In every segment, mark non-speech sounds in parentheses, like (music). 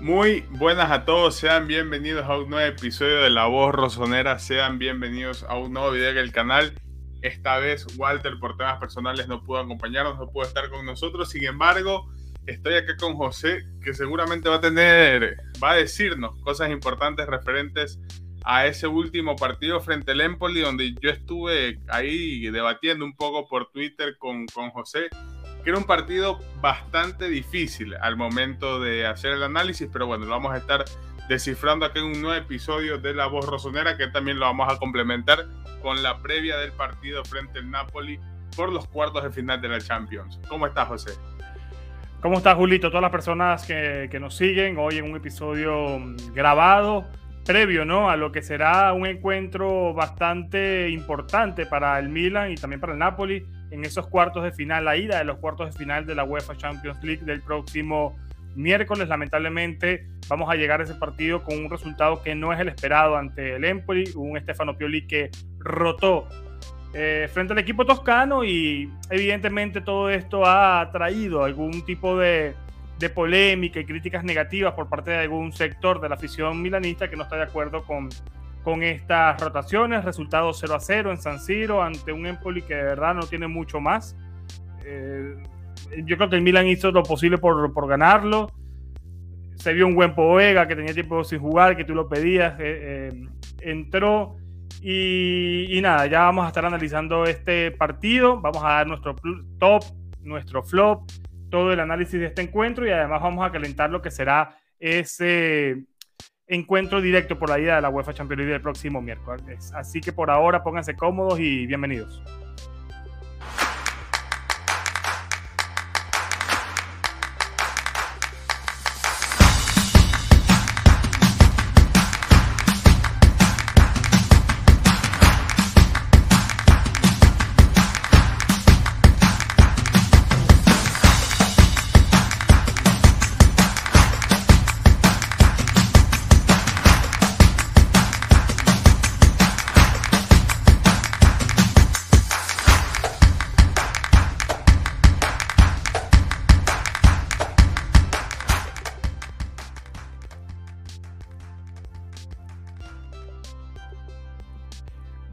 Muy buenas a todos, sean bienvenidos a un nuevo episodio de La Voz Rosonera, sean bienvenidos a un nuevo video del canal. Esta vez Walter por temas personales no pudo acompañarnos, no pudo estar con nosotros, sin embargo estoy acá con José que seguramente va a tener, va a decirnos cosas importantes referentes a ese último partido frente al Empoli donde yo estuve ahí debatiendo un poco por Twitter con, con José que era un partido bastante difícil al momento de hacer el análisis, pero bueno, lo vamos a estar descifrando aquí en un nuevo episodio de La Voz Rosonera, que también lo vamos a complementar con la previa del partido frente al Napoli por los cuartos de final de la Champions. ¿Cómo estás, José? ¿Cómo estás, Julito? Todas las personas que, que nos siguen hoy en un episodio mm, grabado, previo ¿no? a lo que será un encuentro bastante importante para el Milan y también para el Napoli en esos cuartos de final, la ida de los cuartos de final de la UEFA Champions League del próximo miércoles. Lamentablemente vamos a llegar a ese partido con un resultado que no es el esperado ante el Empoli, un Stefano Pioli que rotó eh, frente al equipo toscano y evidentemente todo esto ha traído algún tipo de, de polémica y críticas negativas por parte de algún sector de la afición milanista que no está de acuerdo con con estas rotaciones. Resultado 0 a 0 en San Siro ante un Empoli que de verdad no tiene mucho más. Eh, yo creo que el Milan hizo lo posible por, por, ganarlo. Se vio un buen Povega que tenía tiempo sin jugar, que tú lo pedías, eh, eh, entró. Y, y, nada, ya vamos a estar analizando este partido. Vamos a dar nuestro top, nuestro flop, todo el análisis de este encuentro y además vamos a calentar lo que será ese encuentro directo por la ida de la UEFA Champions League el próximo miércoles. Así que por ahora pónganse cómodos y bienvenidos.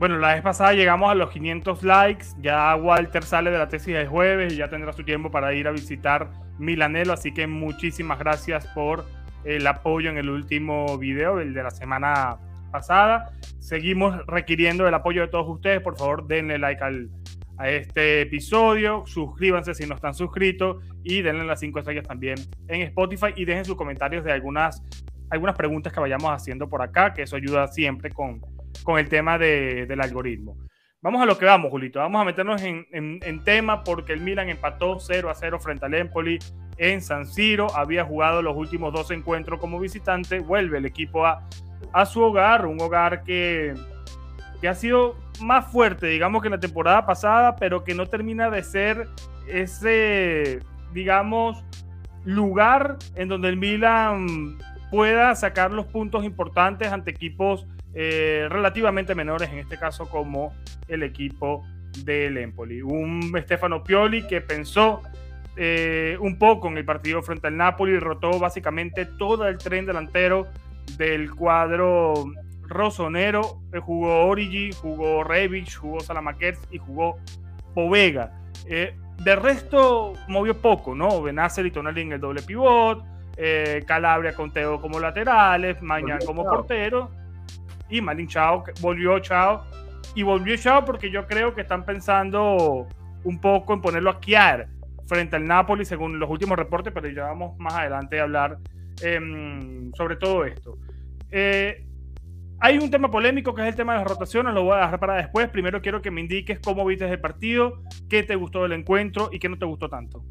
Bueno, la vez pasada llegamos a los 500 likes. Ya Walter sale de la tesis de jueves y ya tendrá su tiempo para ir a visitar Milanelo. Así que muchísimas gracias por el apoyo en el último video, el de la semana pasada. Seguimos requiriendo el apoyo de todos ustedes. Por favor, denle like al, a este episodio. Suscríbanse si no están suscritos y denle las 5 estrellas también en Spotify y dejen sus comentarios de algunas, algunas preguntas que vayamos haciendo por acá, que eso ayuda siempre con con el tema de, del algoritmo. Vamos a lo que vamos, Julito. Vamos a meternos en, tema porque el Milan empató 0 a 0 frente al Empoli en San Siro. Había jugado los últimos dos encuentros como visitante. Vuelve el equipo a, a su hogar, un hogar que, que ha sido más fuerte, digamos, que en la temporada pasada, pero que no termina de ser ese, digamos, lugar en donde el Milan pueda sacar los puntos importantes ante equipos eh, relativamente menores, en este caso como el equipo del Empoli. Un Stefano Pioli que pensó eh, un poco en el partido frente al Napoli y rotó básicamente todo el tren delantero del cuadro rosonero. Eh, jugó Origi, jugó Revich, jugó Salamakers y jugó Povega. de resto movió poco, ¿no? Benacer y Tonali en el doble pivot, Calabria con Teo como laterales, Mañana como portero y Malin Chao volvió Chao y volvió Chao porque yo creo que están pensando un poco en ponerlo a Kiar frente al Napoli según los últimos reportes, pero ya vamos más adelante a hablar eh, sobre todo esto. Eh, hay un tema polémico que es el tema de las rotaciones, lo voy a dejar para después. Primero quiero que me indiques cómo viste el partido, qué te gustó del encuentro y qué no te gustó tanto.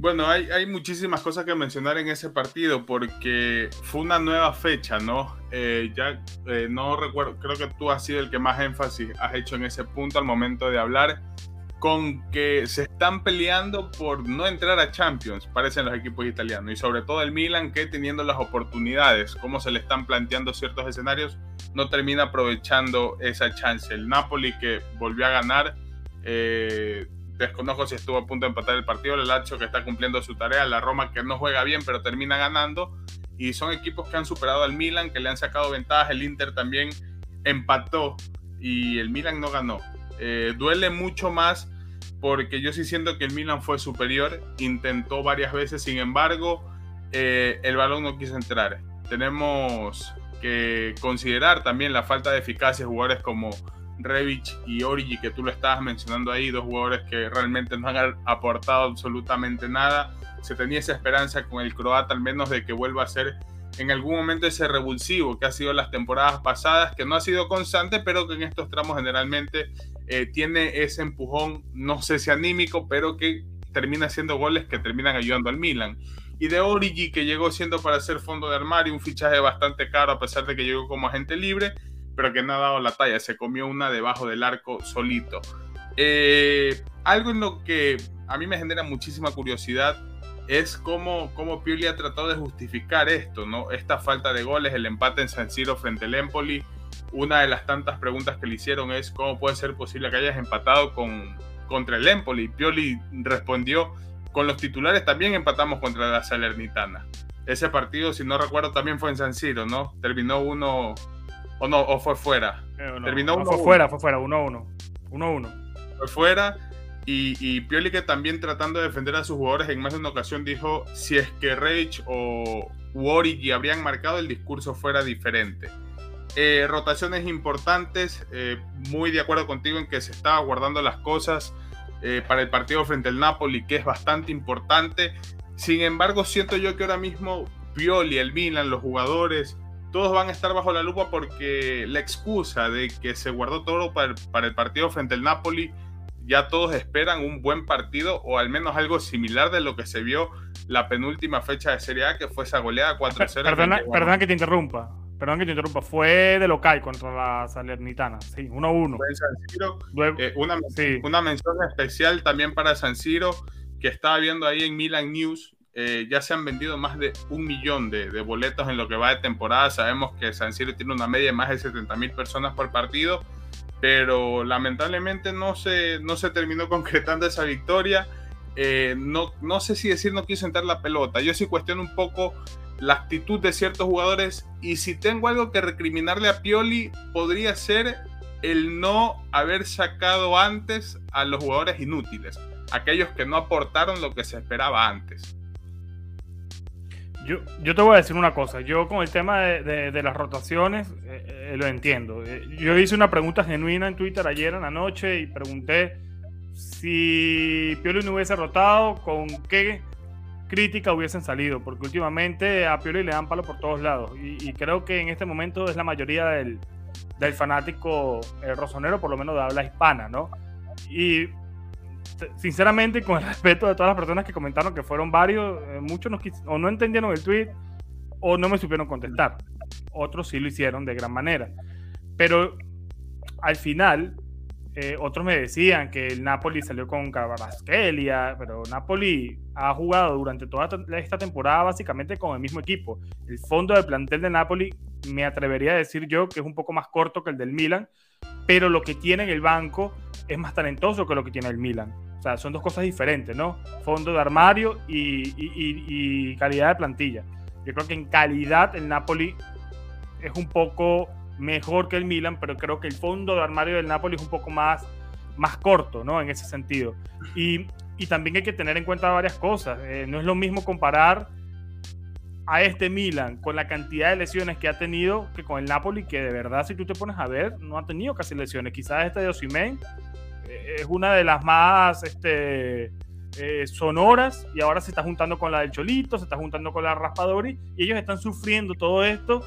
Bueno, hay, hay, muchísimas cosas que mencionar en ese partido porque fue una nueva fecha, ¿no? Eh, ya eh, no recuerdo, creo que tú has sido el que más énfasis has hecho en ese punto al momento de hablar, con que se están peleando por no entrar a Champions, parecen los equipos italianos, y sobre todo el Milan que teniendo las oportunidades, como se le están planteando ciertos escenarios, no termina aprovechando esa chance. El Napoli que volvió a ganar. Eh, desconozco si estuvo a punto de empatar el partido, el Lazio que está cumpliendo su tarea, la Roma que no juega bien pero termina ganando, y son equipos que han superado al Milan, que le han sacado ventajas, el Inter también empató y el Milan no ganó. Eh, duele mucho más porque yo sí siento que el Milan fue superior, intentó varias veces, sin embargo, eh, el balón no quiso entrar. Tenemos que considerar también la falta de eficacia de jugadores como Revich y Origi, que tú lo estabas mencionando ahí, dos jugadores que realmente no han aportado absolutamente nada. Se tenía esa esperanza con el croata, al menos de que vuelva a ser en algún momento ese revulsivo que ha sido las temporadas pasadas, que no ha sido constante, pero que en estos tramos generalmente eh, tiene ese empujón, no sé si anímico, pero que termina haciendo goles que terminan ayudando al Milan. Y de Origi, que llegó siendo para ser fondo de armario, un fichaje bastante caro a pesar de que llegó como agente libre, pero que no ha dado la talla, se comió una debajo del arco solito. Eh, algo en lo que a mí me genera muchísima curiosidad es cómo, cómo Pioli ha tratado de justificar esto, ¿no? Esta falta de goles, el empate en San Siro frente al Empoli. Una de las tantas preguntas que le hicieron es cómo puede ser posible que hayas empatado con, contra el Empoli. Pioli respondió, con los titulares también empatamos contra la Salernitana. Ese partido, si no recuerdo, también fue en San Siro, ¿no? Terminó uno, o no, o fue fuera. Eh, Terminó fue fuera, fue fuera, 1-1. 1-1. Fue fuera y, y, Pioli que también tratando de defender a sus jugadores en más de una ocasión dijo si es que Rage o Origi habrían marcado el discurso fuera diferente. Eh, rotaciones importantes, eh, muy de acuerdo contigo en que se estaba guardando las cosas eh, para el partido frente al Napoli, que es bastante importante. Sin embargo, siento yo que ahora mismo Pioli, el Milan, los jugadores, todos van a estar bajo la lupa porque la excusa de que se guardó todo para para el partido frente al Napoli ya todos esperan un buen partido o al menos algo similar de lo que se vio la penúltima fecha de Serie A, que fue esa goleada 4-0. Perdona, perdona, que te interrumpa. Perdón que te interrumpa. Fue de local contra la Salernitana. Sí, 1-1. Eh, una, una, mención especial también para San Siro, que estaba viendo ahí en Milan News. Eh, ya se han vendido más de un millón de, boletos en lo que va de temporada. Sabemos que San Siro tiene una media de más de 70 mil personas por partido pero lamentablemente no se, no se terminó (laughs) concretando esa victoria. Eh, no, no sé si decir no quiso entrar la pelota. Yo sí cuestiono un poco la actitud de ciertos jugadores y si tengo algo que recriminarle a Pioli podría ser el no haber sacado antes a los jugadores inútiles, aquellos que no aportaron lo que se esperaba antes. Yo, yo te voy a decir una cosa. Yo con el tema de, de, las rotaciones eh, eh, lo entiendo. Eh, yo hice una pregunta genuina en Twitter ayer en la noche y pregunté si Pioli no hubiese rotado, con qué crítica hubiesen salido. Porque últimamente a Pioli le dan palo por todos lados. Y, y creo que en este momento es la mayoría del, del fanático rosonero, por lo menos de habla hispana, ¿no? Y sinceramente, con el (laughs) respeto de todas las personas que comentaron, que fueron varios, eh, muchos no o no entendieron el tweet o no me supieron contestar. Otros sí lo hicieron de gran manera. Pero al final, eh, otros me decían que el Napoli salió con Cabarasquelia, pero Napoli ha jugado durante toda esta temporada básicamente con el mismo equipo. El fondo de plantel de Napoli, me atrevería a decir yo que es un poco más corto que el del Milan, pero lo que tiene en el banco es más talentoso que lo que tiene el Milan. O sea, son dos cosas diferentes, ¿no? Fondo de armario y, calidad de plantilla. Yo creo que en calidad el Napoli es un poco mejor que el Milan, pero creo que el fondo de armario del Napoli es un poco más, más corto, ¿no? En ese sentido. Y, también hay que tener en cuenta varias cosas. Eh, no es lo mismo comparar a este Milan con la cantidad de lesiones que ha tenido que con el Napoli, que de verdad, si tú te pones a ver, no ha tenido casi lesiones. Quizás este de Osimhen es una de las más este, eh, sonoras y ahora se está juntando con la del Cholito, se está juntando con la Raspadori y ellos están sufriendo todo esto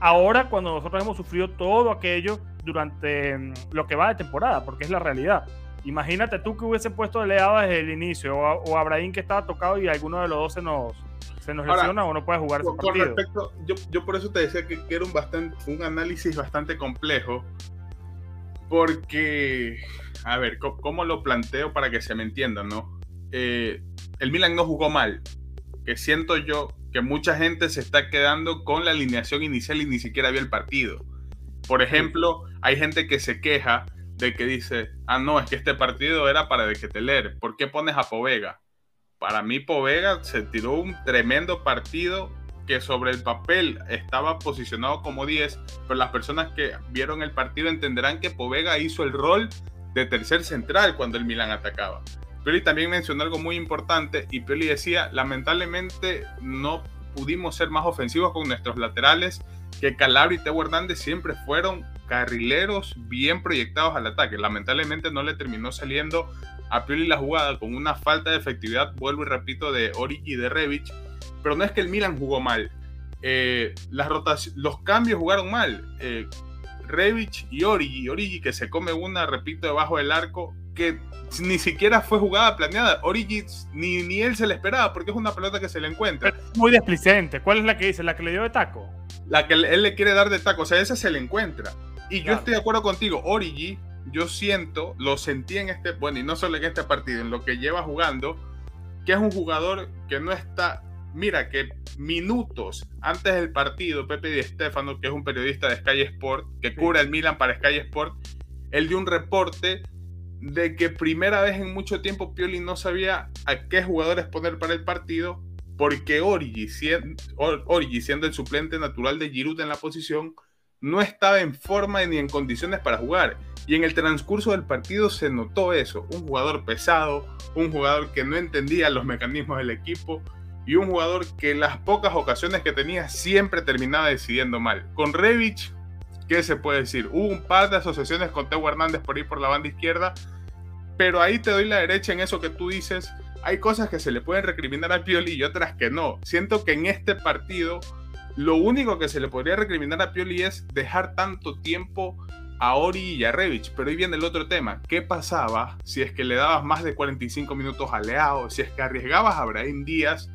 ahora cuando nosotros hemos sufrido todo aquello durante mm, lo que va de temporada, porque es la realidad. Imagínate tú que hubiese puesto Leao desde el inicio o, Abraham que estaba tocado y alguno de los dos se nos, se nos lesiona o no puede jugar con, ese Respecto, yo, yo, por eso te decía que, que era un, bastante, un análisis bastante complejo porque a ver, ¿cómo lo planteo para que se me entienda, no? Eh, el Milan no jugó mal, que siento yo que mucha gente se está quedando con la alineación inicial y ni siquiera vio el partido. Por ejemplo, hay gente que se queja de que dice, ah, no, es que este partido era para de que te leer. ¿Por qué pones a Povega? Para mí Povega se tiró un tremendo partido que sobre el papel estaba posicionado como 10, pero las personas que vieron el partido entenderán que Povega hizo el rol de tercer central cuando el Milan atacaba. Pioli también mencionó algo muy importante y Pioli decía, lamentablemente no pudimos ser más ofensivos con nuestros laterales, que Calabria y Teo Hernández siempre fueron carrileros bien proyectados al ataque. Lamentablemente no le terminó saliendo a Pioli la jugada con una falta de efectividad, vuelvo y repito, de Origi y de Revich, pero no es que el Milan jugó mal. Eh, las los cambios jugaron mal. Eh, Revich y Origi, Origi que se come una, repito, debajo del arco, que ni siquiera fue jugada planeada. Origi ni, ni él se le esperaba porque es una pelota que se le encuentra. muy desplicente. ¿Cuál es la que dice? ¿La que le dio de taco? La que él le quiere dar de taco. O sea, esa se le encuentra. Y yo estoy de acuerdo contigo. Origi, yo siento, lo sentí en este, bueno, y no solo en este partido, en lo que lleva jugando, que es un jugador que no está mira que minutos antes del partido, Pepe Di Stefano, que es un periodista de Sky Sport, que cubre el Milan para Sky Sport, él dio un reporte de que primera vez en mucho tiempo Pioli no sabía a qué jugadores poner para el partido, porque Origi, siendo, el suplente natural de Giroud en la posición, no estaba en forma ni en condiciones para jugar. Y en el transcurso del partido se notó eso, un jugador pesado, un jugador que no entendía los mecanismos del equipo, y un jugador que las pocas ocasiones que tenía siempre terminaba decidiendo mal. Con Revich, ¿qué se puede decir? Hubo un par de asociaciones con Teo Hernández por ir por la banda izquierda, pero ahí te doy la derecha en eso que tú dices. Hay cosas que se le pueden recriminar a Pioli y otras que no. Siento que en este partido lo único que se le podría recriminar a Pioli es dejar tanto tiempo a Ori y a Revich. Pero ahí viene el otro tema. ¿Qué pasaba si es que le dabas más de 45 minutos a Leao? Si es que arriesgabas a Brahim Díaz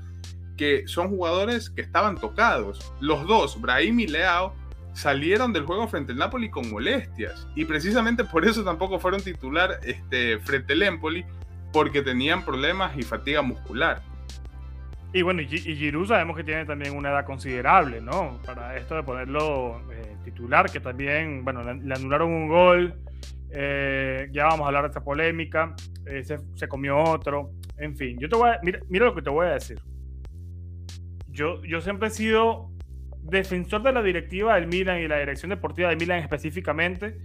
que son jugadores que estaban tocados. Los dos, Brahim y Leao, salieron del juego frente al Napoli con molestias. Y precisamente por eso tampoco fueron titular este, frente al Empoli, porque tenían problemas y fatiga muscular. Y bueno, y, Giroud sabemos que tiene también una edad considerable, ¿no? Para esto de ponerlo eh, titular, que también, bueno, le, anularon un gol. Eh, ya vamos a hablar de esta polémica. Eh, se, comió otro. En fin, yo te voy a, mira lo que te voy a decir yo, yo siempre he sido defensor de la directiva del Milan y la dirección deportiva del Milan específicamente.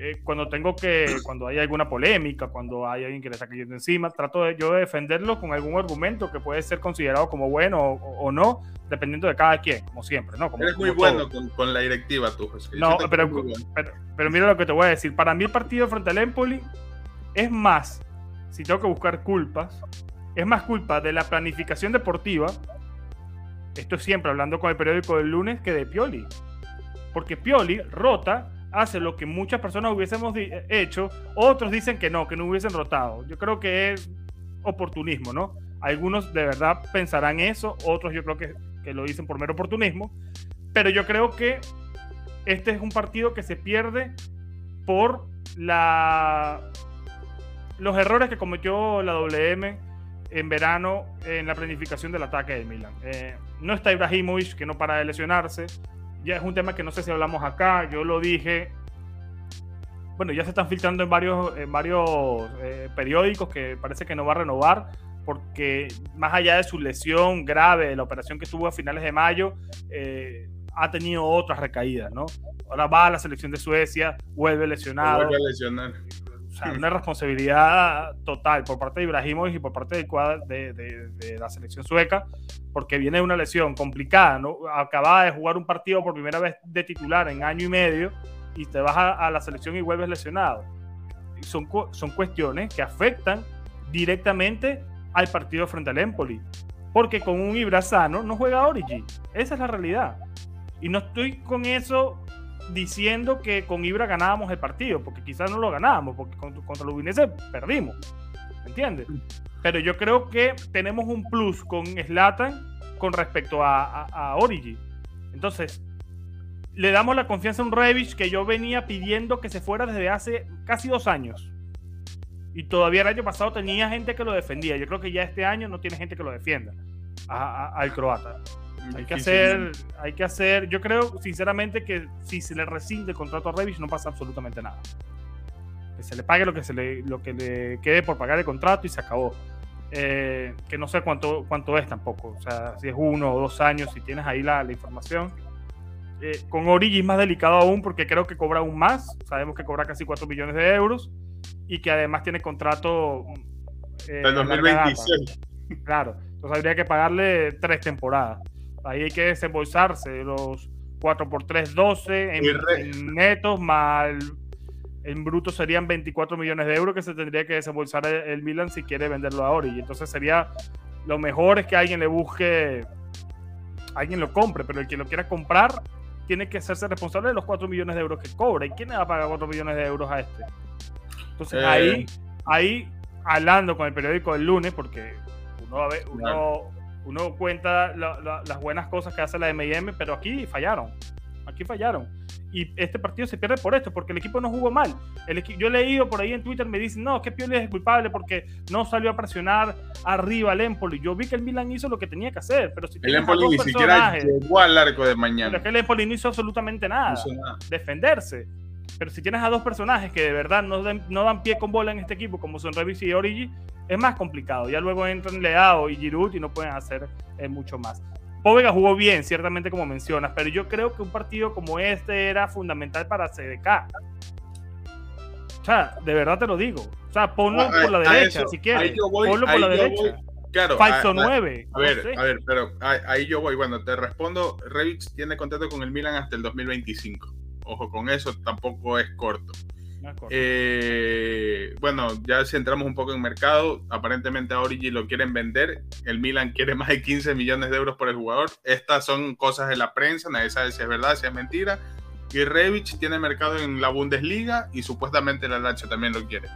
Eh, cuando tengo que, (clears throat) cuando hay alguna polémica, cuando hay alguien que le está cayendo encima, trato de yo de defenderlo con algún argumento que puede ser considerado como bueno o, no, dependiendo de cada quien, como siempre, ¿no? Como, Eres muy bueno con, la directiva tú, José. No, pero, pero, mira lo que te voy a decir. Para mí el partido frente al Empoli es más, si tengo que buscar culpas, es más culpa de la planificación deportiva esto es siempre hablando con el periódico del lunes que de Pioli. Porque Pioli rota, hace lo que muchas personas hubiésemos hecho, otros dicen que no, que no hubiesen rotado. Yo creo que es oportunismo, ¿no? Algunos de verdad pensarán eso, otros yo creo que, que lo dicen por mero oportunismo, pero yo creo que este es un partido que se pierde por la los errores que cometió la WM en verano en la planificación del ataque del Milan. Eh, no está Ibrahimovic, que no para de lesionarse. Ya es un tema que no sé si hablamos acá. Yo lo dije. Bueno, ya se están filtrando en varios, en varios eh, periódicos que parece que no va a renovar porque más allá de su lesión grave, la operación que tuvo a finales de mayo, eh, ha tenido otras recaídas, ¿no? Ahora va a la selección de Suecia, vuelve lesionado. Vuelve a lesionar una responsabilidad total por parte de Ibrahimovic y por parte de, de, la selección sueca, porque viene una lesión complicada, ¿no? Acababa de jugar un partido por primera vez de titular en año y medio y te vas a, la selección y vuelves lesionado. son, son cuestiones que afectan directamente al partido frente al Empoli, porque con un Ibra sano no juega Origi. Esa es la realidad. Y no estoy con eso diciendo que con Ibra ganábamos el partido, porque quizás no lo ganábamos, porque contra, los Udinese perdimos, ¿me entiendes? Pero yo creo que tenemos un plus con Slatan con respecto a, a, Origi. Entonces, le damos la confianza a un Revich que yo venía pidiendo que se fuera desde hace casi dos años. Y todavía el año pasado tenía gente que lo defendía. Yo creo que ya este año no tiene gente que lo defienda al croata. Hay que hacer, hay que hacer, yo creo sinceramente que si se le rescinde el contrato a Revich no pasa absolutamente nada. que se le pague lo que, se le, lo que le quede por pagar el contrato y se acabó. Eh, que no sé cuánto, cuánto es tampoco, o sea, si es uno o dos años, si tienes ahí la, la información. Eh, con Origi es más delicado aún porque creo que cobra aún más, sabemos que cobra casi 4 millones de euros y que además tiene contrato... Eh, 2026. Claro, entonces habría que pagarle tres temporadas. Ahí hay que desembolsarse los 4 por 3, 12 en, en netos, más en bruto serían 24 millones de euros que se tendría que desembolsar el, Milan si quiere venderlo a Ori. Entonces sería lo mejor es que alguien le busque, alguien lo compre, pero el que lo quiera comprar tiene que hacerse responsable de los 4 millones de euros que cobra. ¿Y quién le va a pagar 4 millones de euros a este? Entonces ahí, eh. ahí, hablando con el periódico del lunes, porque uno, uno, uno cuenta las buenas cosas que hace la M&M, pero aquí fallaron. Aquí fallaron y este partido se pierde por esto, porque el equipo no jugó mal. El yo he leído por ahí en Twitter, me dicen, no, que Pioli es culpable porque no salió a presionar arriba al Empoli. Yo vi que el Milan hizo lo que tenía que hacer, pero si El Empoli ni siquiera llegó al arco de mañana. Pero es que el Empoli no hizo absolutamente nada. Defenderse. Pero si tienes a dos personajes que de verdad no, no dan pie con bola en este equipo, como son Revis y Origi, es más complicado. Ya luego entran Leao y Giroud y no pueden hacer eh, mucho más. Povega jugó bien, ciertamente como mencionas, pero yo creo que un partido como este era fundamental para CDK. O sea, de verdad te lo digo. O sea, ponlo ah, por la derecha, si quieres. ponlo por la derecha. Claro, Falso 9. A, ver, a ver, pero ahí yo voy. Bueno, te respondo. Revix tiene contrato con el Milan hasta el 2025. Ojo con eso, tampoco es corto. Eh, bueno, ya si entramos un poco en mercado, aparentemente a Origi lo quieren vender. El Milan quiere más de 15 millones de euros por el jugador. Estas son cosas de la prensa, nadie sabe si es verdad, si es mentira. Y Revich tiene mercado en la Bundesliga y supuestamente la Lazio también lo quiere.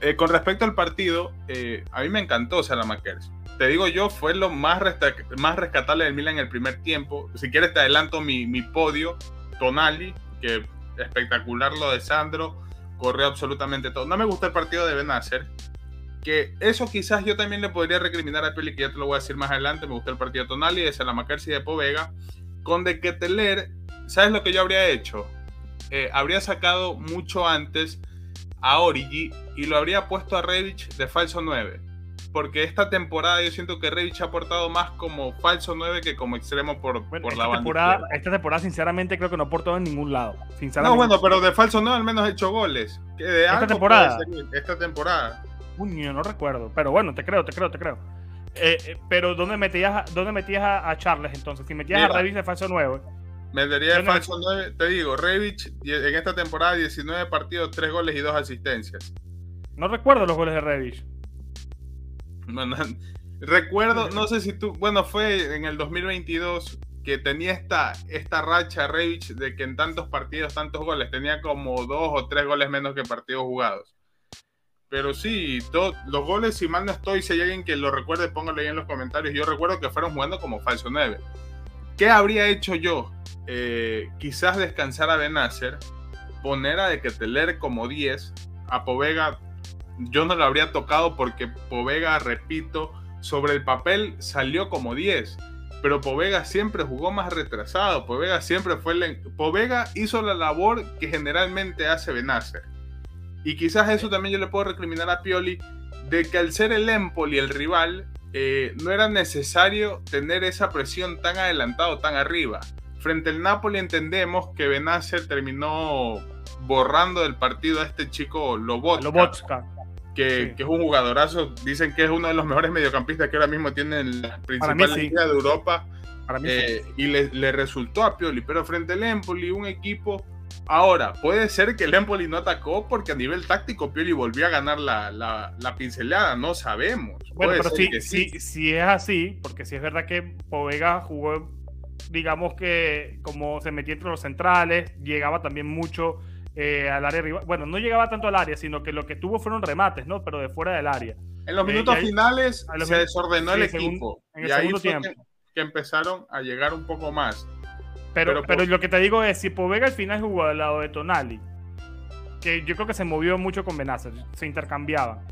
Eh, con respecto al partido, eh, a mí me encantó Salamakers. Te digo yo, fue lo más, más rescatable del Milan en el primer tiempo. Si quieres te adelanto mi, mi podio. Tonali, que espectacular lo de Sandro corrió absolutamente todo. No me gusta el partido de Benacer. Que eso quizás yo también le podría recriminar a Peli, que ya te lo voy a decir más adelante. Me gusta el partido de Tonali, de Salamakersi y de Povega. Con de Keteler, ¿sabes lo que yo habría hecho? Eh, habría sacado mucho antes a Origi y lo habría puesto a Revich de falso 9 porque esta temporada yo siento que Revich ha aportado más como falso 9 que como extremo por, por la banda. Temporada, esta temporada, sinceramente, creo que no ha aportado en ningún lado. No, bueno, pero de falso 9 al menos ha hecho goles. de esta temporada. Esta temporada. Uy, no recuerdo. Pero bueno, te creo, te creo, te creo. Eh, eh, pero ¿dónde metías, dónde metías a, Charles entonces? Si metías a Revich de falso 9. Metería de falso 9, te digo, Revich en esta temporada 19 partidos, 3 goles y 2 asistencias. No recuerdo los goles de Revich. (laughs) recuerdo, no sé si tú, bueno, fue en el 2022 que tenía esta, esta racha Revich de que en tantos partidos, tantos goles, tenía como dos o tres goles menos que partidos jugados. Pero sí, los goles, si mal no estoy, si hay alguien que lo recuerde, póngalo ahí en los comentarios. Yo recuerdo que fueron jugando como falso 9. ¿Qué habría hecho yo? Eh, quizás descansar a Benacer, poner a De Keteler como 10, a Povega yo no lo habría tocado porque Povega, repito, sobre el papel salió como 10, pero Povega siempre jugó más retrasado, Povega siempre fue el... Povega hizo la labor que generalmente hace Benacer. Y quizás eso también yo le puedo recriminar a Pioli, de que al ser el Empoli el rival, eh, no era necesario tener esa presión tan adelantado, tan arriba. Frente al Napoli entendemos que Benacer terminó borrando del partido a este chico Lobotka. Lobotka que, es un jugadorazo. Dicen que es uno de los mejores mediocampistas que ahora mismo tienen la principal liga de Europa. Eh, y le, resultó a Pioli, pero frente al Empoli, un equipo. Ahora, puede ser que el Empoli no atacó porque a nivel táctico Pioli volvió a ganar la, la, pincelada, no sabemos. Bueno, pero sí, sí. sí, es así, porque si es verdad que Povega jugó, digamos que como se metía entre los centrales, llegaba también mucho eh, al área rival. Bueno, no llegaba tanto al área, sino que lo que tuvo fueron remates, ¿no? Pero de fuera del área. En los eh, minutos finales se desordenó el equipo. en el y ahí fue tiempo. Que, empezaron a llegar un poco más. Pero, pero, lo que te digo es, si Povega al final jugó al lado de Tonali, que yo creo que se movió mucho con Benacer, se intercambiaban.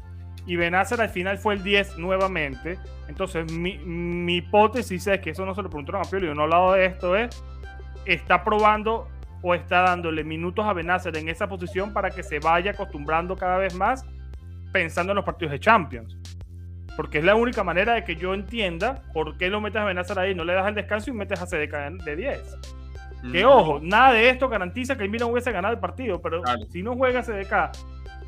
Y Benacer al final fue el 10 nuevamente. Entonces, mi, mi hipótesis es que eso no se lo preguntaron a Pioli, he hablado de esto, es, está probando o está dándole minutos a Benacer en esa posición para que se vaya acostumbrando cada vez más pensando en los partidos de Champions? Porque es la única manera de que yo entienda por qué lo metes a Benacer ahí, no le das el descanso y metes a CDK de 10. Que ojo, nada de esto garantiza que el Milan hubiese ganado el partido, pero si no juega CDK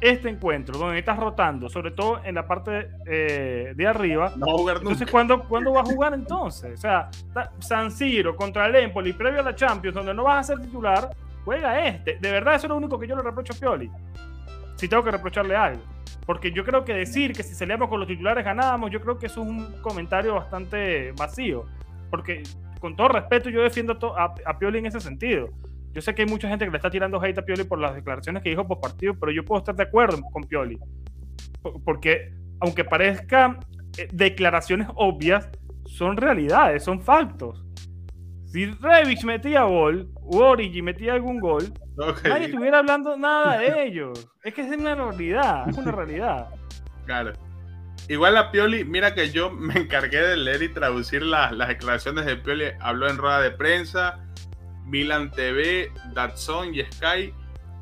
este encuentro, donde estás rotando, sobre todo en la parte eh, de arriba, no jugar entonces ¿cuándo, ¿cuándo va a jugar entonces? O sea, San Siro contra el Empoli, previo a la Champions, donde no vas a ser titular, juega este. De verdad, eso es lo único que yo le reprocho a Pioli. Si tengo que reprocharle algo. Porque yo creo que decir que si salíamos con los titulares ganábamos, yo creo que eso es un comentario bastante vacío. Porque con todo respeto yo defiendo a, a Pioli en ese sentido. Yo sé que hay mucha gente que le está tirando hate a Pioli por las declaraciones que dijo por partido, pero yo puedo estar de acuerdo con Pioli. Porque aunque parezcan eh, declaraciones obvias, son realidades, son factos. Si Revich metía gol, o Origi metía algún gol, nadie estuviera hablando nada de (laughs) ellos. Es que es una realidad, es una realidad. Claro. Igual a Pioli, mira que yo me encargué de leer y traducir las, las declaraciones de Pioli. Habló en rueda de prensa, Milan TV, Datsun y Sky,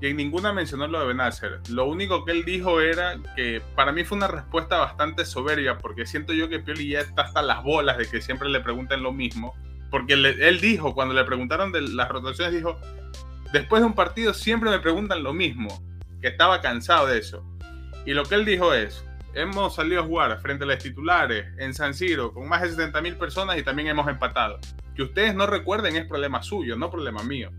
y en ninguna mencionó lo de Benacer. Lo único que él dijo era que para mí fue una respuesta bastante soberbia, porque siento yo que Pioli ya está hasta las bolas de que siempre le pregunten lo mismo. Porque él dijo, cuando le preguntaron de las rotaciones, dijo, después de un partido siempre me preguntan lo mismo, que estaba cansado de eso. Y lo que él dijo es, hemos salido a jugar frente a los titulares en San Siro con más de 70.000 personas y también hemos empatado. Que ustedes no recuerden es problema suyo, no problema mío.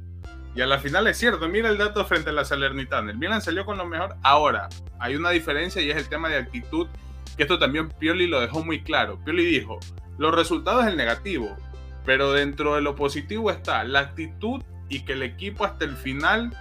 Y a la final es cierto, mira el dato frente a la Salernitana. El Milan salió con lo mejor. Ahora, hay una diferencia y es el tema de actitud, que esto también Pioli lo dejó muy claro. Pioli dijo, los resultados es el negativo, pero dentro de lo positivo está la actitud y que el equipo hasta el final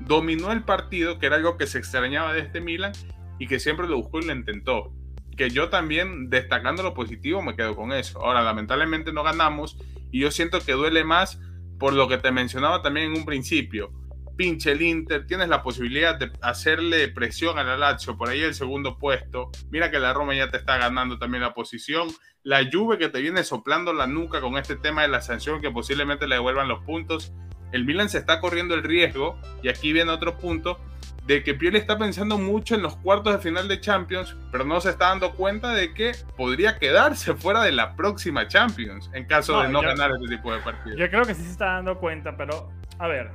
dominó el partido, que era algo que se extrañaba de este Milan y que siempre lo buscó y lo intentó. Que yo también, destacando lo positivo, me quedo con eso. Ahora, lamentablemente no ganamos y yo siento que duele más por lo que te mencionaba también en un principio. Pinche el Inter, tienes la posibilidad de hacerle presión a la Lazio, por ahí el segundo puesto. Mira que la Roma ya te está ganando también la posición. La Juve que te viene soplando la nuca con este tema de la sanción que posiblemente le devuelvan los puntos. El Milan se está corriendo el riesgo, y aquí viene otro punto, de que Pioli está pensando mucho en los cuartos de final de Champions, pero no se está dando cuenta de que podría quedarse (laughs) fuera de la próxima Champions en caso de no ganar este tipo de partidos. Yo creo que sí se está dando cuenta, pero a ver,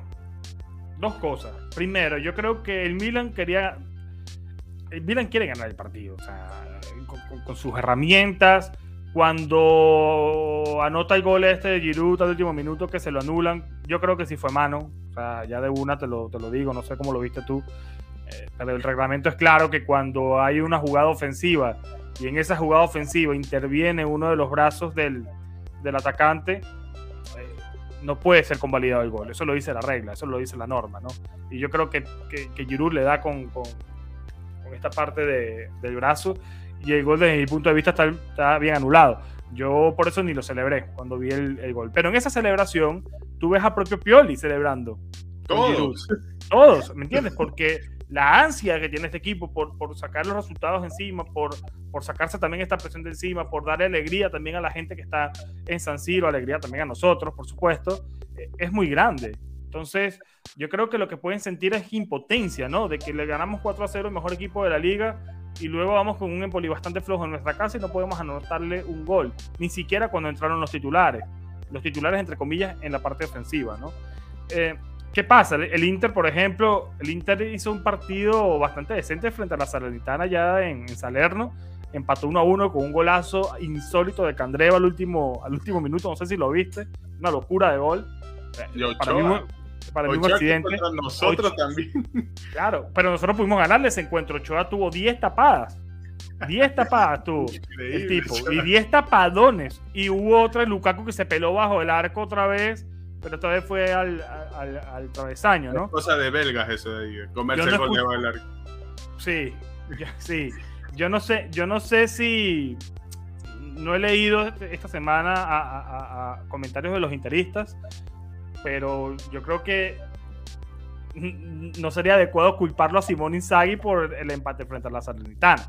dos cosas. Primero, yo creo que el Milan quería. El Milan quiere ganar el partido, o sea, con, sus herramientas. Cuando anota el gol este de Giroud al último minuto que se lo anulan, yo creo que sí fue mano ya de una te lo, te lo digo, no sé cómo lo viste tú. Eh, pero el reglamento es claro que cuando hay una jugada ofensiva y en esa jugada ofensiva interviene uno de los brazos del, del atacante, eh, no puede ser convalidado el gol. Eso lo dice la regla, eso lo dice la norma, ¿no? Y yo creo que, que, que Giroud le da con, con, con esta parte de, del brazo y el gol desde mi punto de vista está, está, bien anulado. Yo por eso ni lo celebré cuando vi el, el, gol. Pero en esa celebración tú ves a propio Pioli celebrando. Todos. Todos, ¿me entiendes? Porque la ansia que tiene este equipo por, por sacar los resultados encima, por, por sacarse también esta presión de encima, por darle alegría también a la gente que está en San Siro, alegría también a nosotros, por supuesto, eh, es muy grande. Entonces, yo creo que lo que pueden sentir es impotencia, ¿no? De que le ganamos 4 a 0 el mejor equipo de la liga y luego vamos con un Empoli bastante flojo en nuestra casa y no podemos anotarle un gol, ni siquiera cuando entraron los titulares los titulares, entre comillas, en la parte ofensiva, ¿no? Eh, ¿Qué pasa? El Inter, por ejemplo, el Inter hizo un partido bastante decente frente a la Salernitana ya en, Salerno. Empató 1 a 1 con un golazo insólito de Candreva al último, al último minuto. No sé si lo viste. Una locura de gol. para mí, para mí un accidente. Nosotros también. (laughs) (laughs) Claro, pero nosotros pudimos ganarle ese encuentro. Ochoa tuvo 10 tapadas. 10 tapadas tuvo el tipo. Y 10 tapadones. Y hubo otra Lukaku que se peló bajo el arco otra vez. Pero esta vez fue al, al, al travesaño, ¿no? cosa de belgas eso de ahí. Comerse no debajo del arco. Sí, sí. Yo no sé, yo no sé si. No he leído este, esta semana a, a, a comentarios de los interistas. Pero yo creo que no sería adecuado culparlo a Simón Inzaghi por el empate frente a la Salernitana.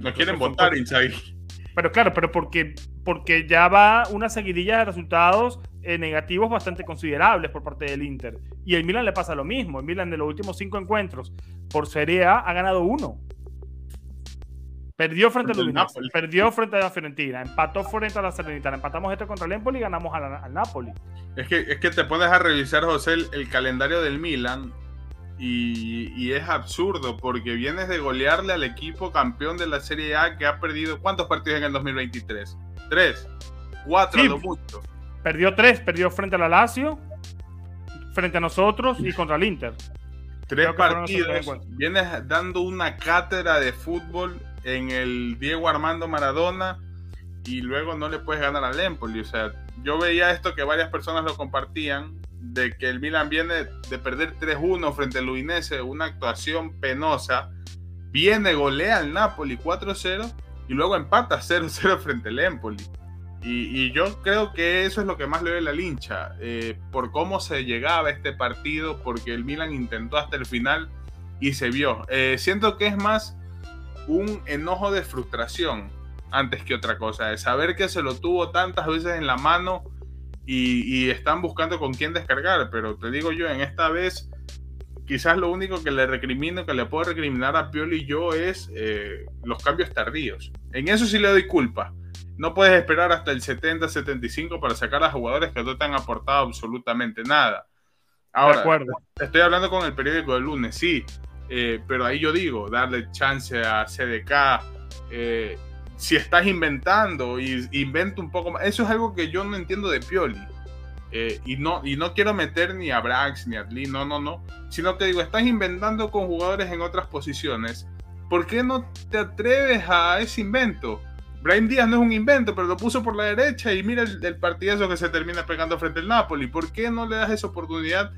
No quieren votar, Inzaghi. Pero claro, pero porque, porque ya va una seguidilla de resultados eh, negativos bastante considerables por parte del Inter. Y el Milan le pasa lo mismo. El Milan de los últimos cinco encuentros por Serie A ha ganado uno. Perdió frente al Udinese, perdió frente a la Fiorentina, empató frente a la Salernitana, empatamos este contra el Empoli y ganamos al Napoli. Es que, es que te pones a revisar, José, el, calendario del Milan y, y, es absurdo porque vienes de golearle al equipo campeón de la Serie A que ha perdido ¿cuántos partidos en el 2023? Tres, cuatro, lo mucho. Perdió tres, perdió frente a la Lazio, frente a nosotros y contra el Inter. Tres partidos, vienes dando una cátedra de fútbol en el Diego Armando Maradona y luego no le puedes ganar al Empoli. O sea, yo veía esto que varias personas lo compartían, de que el Milan viene de perder 3-1 frente al Udinese, una actuación penosa, viene, golea al Napoli 4-0 y luego empata 0-0 frente al Empoli. Y, yo creo que eso es lo que más le ve la lincha, eh, por cómo se llegaba este partido, porque el Milan intentó hasta el final y se vio. Eh, siento que es más un enojo de frustración antes que otra cosa, de saber que se lo tuvo tantas veces en la mano y, están buscando con quién descargar, pero te digo yo, en esta vez quizás lo único que le recrimino, que le puedo recriminar a Pioli yo es eh, los cambios tardíos. En eso sí le doy culpa. No puedes esperar hasta el 70-75 para sacar a jugadores que no te han aportado absolutamente nada. Ahora, estoy hablando con el periódico del lunes, sí, eh, pero ahí yo digo, darle chance a CDK. Eh, si estás inventando, y inventa un poco más. Eso es algo que yo no entiendo de Pioli. Eh, y, no, y no quiero meter ni a Brax ni a Lee, no, no, no. Sino que digo, estás inventando con jugadores en otras posiciones. ¿Por qué no te atreves a ese invento? Brian Díaz no es un invento, pero lo puso por la derecha y mira el, el partidazo que se termina pegando frente al Napoli. ¿Por qué no le das esa oportunidad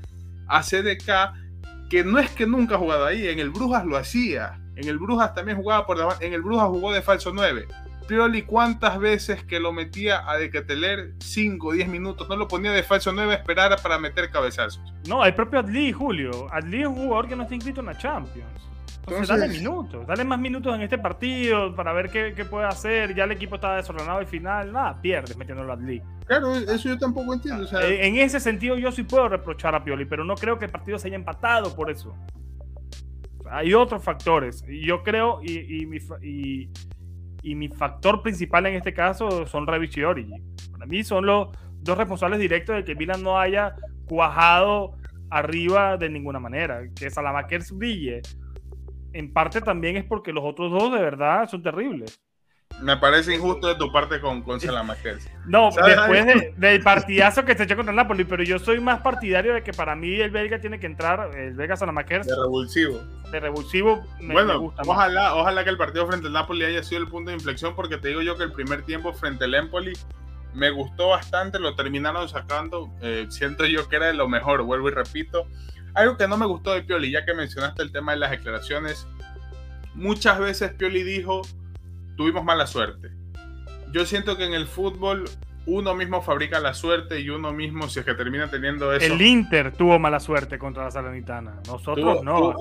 a CDK que no es que nunca ha jugado ahí, en el Brujas lo hacía, en el Brujas también jugaba por debajo, en el Brujas jugó de falso 9. Pioli, ¿cuántas veces que lo metía a Dequeteler 5 o 10 minutos? No lo ponía de falso 9 a esperar para meter cabezazos. No, el propio Adli, Julio. Adli es un jugador que no está inscrito en la Champions. Entonces, dale minutos, dale más minutos en este partido para ver qué, qué puede hacer. Ya el equipo está desordenado al final, nada, pierdes metiéndolo a Adli. Claro, eso yo tampoco entiendo. en ese sentido, yo sí puedo reprochar a Pioli, pero no creo que el partido se haya empatado por eso. Hay otros factores. Y yo creo, y, mi, y, mi factor principal en este caso son Revich y Origi. Para mí son los dos responsables directos de que Milan no haya cuajado arriba de ninguna manera. Que Salamakers brille. En parte también es porque los otros dos de verdad son terribles me parece injusto de tu parte con, con No, después del partidazo que se echó contra el Napoli, pero yo soy más partidario de que para mí el belga tiene que entrar, el belga Salamakers. De revulsivo. De revulsivo me, bueno, gusta ojalá, ojalá que el partido frente al Napoli haya sido el punto de inflexión, porque te digo yo que el primer tiempo frente al Empoli me gustó bastante, lo terminaron sacando. Eh, siento yo que era de lo mejor, vuelvo y repito. Algo que no me gustó de Pioli, ya que mencionaste el tema de las declaraciones, muchas veces Pioli dijo tuvimos mala suerte. Yo siento que en el fútbol uno mismo fabrica la suerte y uno mismo, si es que termina teniendo eso. El Inter tuvo mala suerte contra la Salernitana. Nosotros no.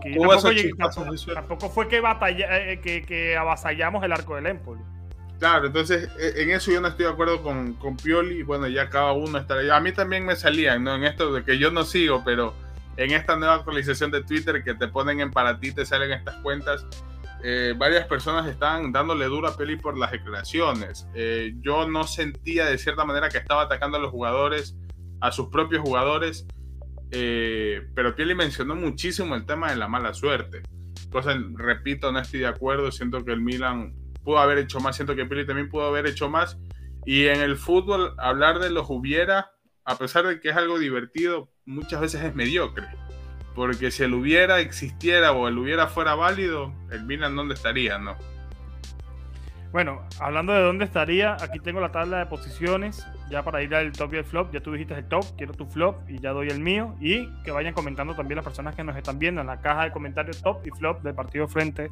tampoco, fue que, batalla, eh, que, que, avasallamos el arco del Empoli. Claro, entonces e, en eso yo no estoy de acuerdo con, con Pioli. Bueno, ya cada uno estará. A mí también me salían, ¿no? En esto de que yo no sigo, pero en esta nueva actualización de Twitter que te ponen en para ti, te salen estas cuentas eh, varias personas están dándole duro a Peli por las declaraciones. Eh, yo no sentía de cierta manera que estaba atacando a los jugadores, a sus propios jugadores, eh, pero Peli mencionó muchísimo el tema de la mala suerte. Cosa, repito, no estoy de acuerdo, siento que el Milan pudo haber hecho más, siento que Peli también pudo haber hecho más. Y en el fútbol, hablar de los hubiera, a pesar de que es algo divertido, muchas veces es mediocre. Porque si el hubiera existiera o el hubiera fuera válido, el Milan dónde estaría, ¿no? Bueno, hablando de dónde estaría, aquí tengo la tabla de posiciones, ya para ir al top y el flop, ya tú dijiste el top, quiero tu flop y ya doy el mío, y que vayan comentando también las personas que nos están viendo en la caja de comentarios top y flop del partido frente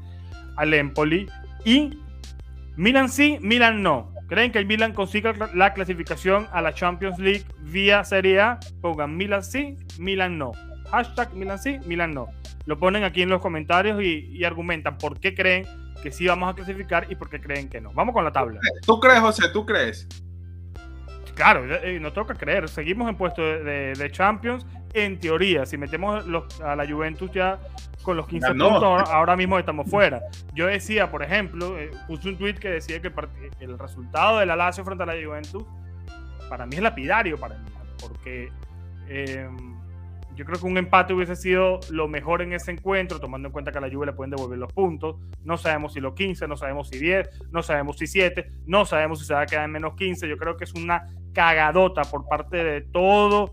al Empoli. Y Milan sí, Milan no. ¿Creen que el Milan consiga la clasificación a la Champions League vía Serie A? Pongan Milan sí, Milan no hashtag Milan sí, Milan no. Lo ponen aquí en los comentarios y, argumentan por qué creen que sí vamos a clasificar y por qué creen que no. Vamos con la tabla. ¿Tú crees, José? ¿Tú crees? claro, eh, nos toca creer. Seguimos en puesto de, Champions. En teoría, si metemos a la Juventus ya con los 15 puntos, ahora, mismo estamos fuera. Yo decía, por ejemplo, eh, puse un tweet que decía que el, resultado de la Lazio frente a la Juventus para mí es lapidario para mí, porque em, yo creo que un empate hubiese sido lo mejor en ese encuentro, tomando en cuenta que a la Juve le pueden devolver los puntos. No sabemos si los 15, no sabemos si 10, no sabemos si 7, no sabemos si se va a quedar en menos 15. Yo creo que es una cagadota por parte de todo,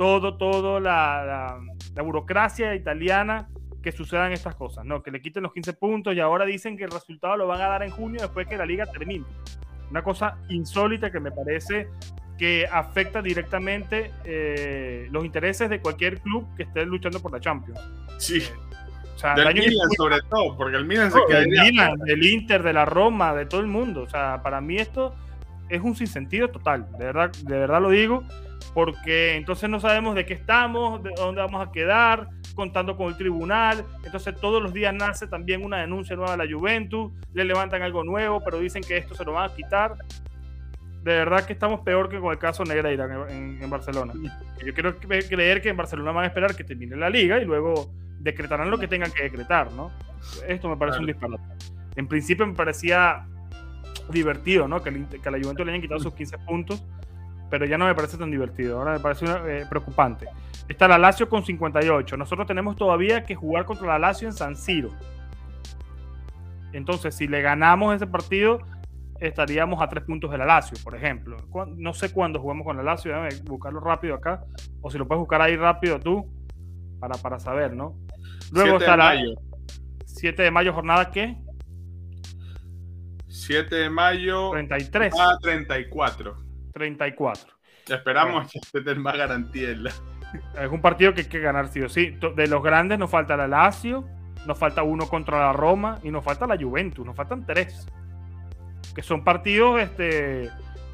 todo, todo la, burocracia italiana que sucedan estas cosas, ¿no? Que le quiten los 15 puntos y ahora dicen que el resultado lo van a dar en junio después que la liga termine. Una cosa insólita que me parece que afecta directamente eh, los intereses de cualquier club que esté luchando por la Champions. Sí. Eh, o sea, del Milan sobre todo, porque el Milan se queda del Milan, del Inter, de la Roma, de todo el mundo. O sea, para mí esto es un sinsentido total, de verdad, de verdad lo digo, porque entonces no sabemos de qué estamos, de dónde vamos a quedar, contando con el tribunal. Entonces todos los días nace también una denuncia nueva a la Juventus, le levantan algo nuevo, pero dicen que esto se lo van a quitar de verdad que estamos peor que con el caso Negreira en, en Barcelona. Yo quiero creer que en Barcelona van a esperar que termine la liga y luego decretarán lo que tengan que decretar, ¿no? Esto me parece un disparate. En principio me parecía divertido, ¿no? Que, a la Juventus le hayan quitado sus 15 puntos, pero ya no me parece tan divertido. Ahora me parece eh, preocupante. Está la Lazio con 58. Nosotros tenemos todavía que jugar contra la Lazio en San Siro. Entonces, si le ganamos ese partido, estaríamos a tres puntos de la Lazio, por ejemplo. No sé cuándo jugamos con la Lazio, déjame buscarlo rápido acá, o si lo puedes buscar ahí rápido tú, para, para saber, ¿no? Luego está la 7 de mayo, jornada qué? 7 de mayo. 33. Ah, 34. 34. Esperamos que tener más garantía. Es un partido que hay que ganar sí o sí. De los grandes nos falta la Lazio, nos falta uno contra la Roma y nos falta la Juventus. Nos faltan tres que son partidos este,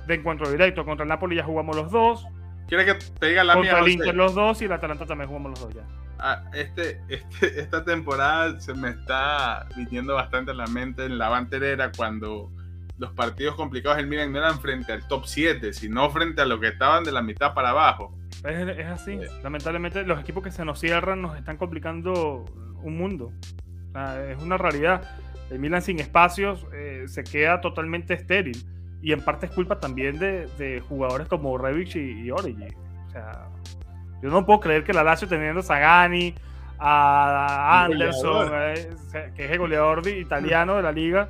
de encuentro directo. Contra el Napoli ya jugamos los dos. ¿Quieres que te diga la Contra el Inter los dos y el Atalanta también jugamos los dos ya. Ah, este, este, esta temporada se me está viniendo bastante en la mente en la banterera cuando los partidos complicados del Milan no eran frente al top 7, sino frente a los que estaban de la mitad para abajo. Es, así. Lamentablemente los equipos que se nos cierran nos están complicando un mundo. es una realidad el Milan sin espacios eh, se queda totalmente estéril. Y en parte es culpa también de, jugadores como Rebic y, Origi. O sea, yo no puedo creer que la Lazio teniendo a Sagani, a Anderson, eh, que es el goleador italiano de la liga,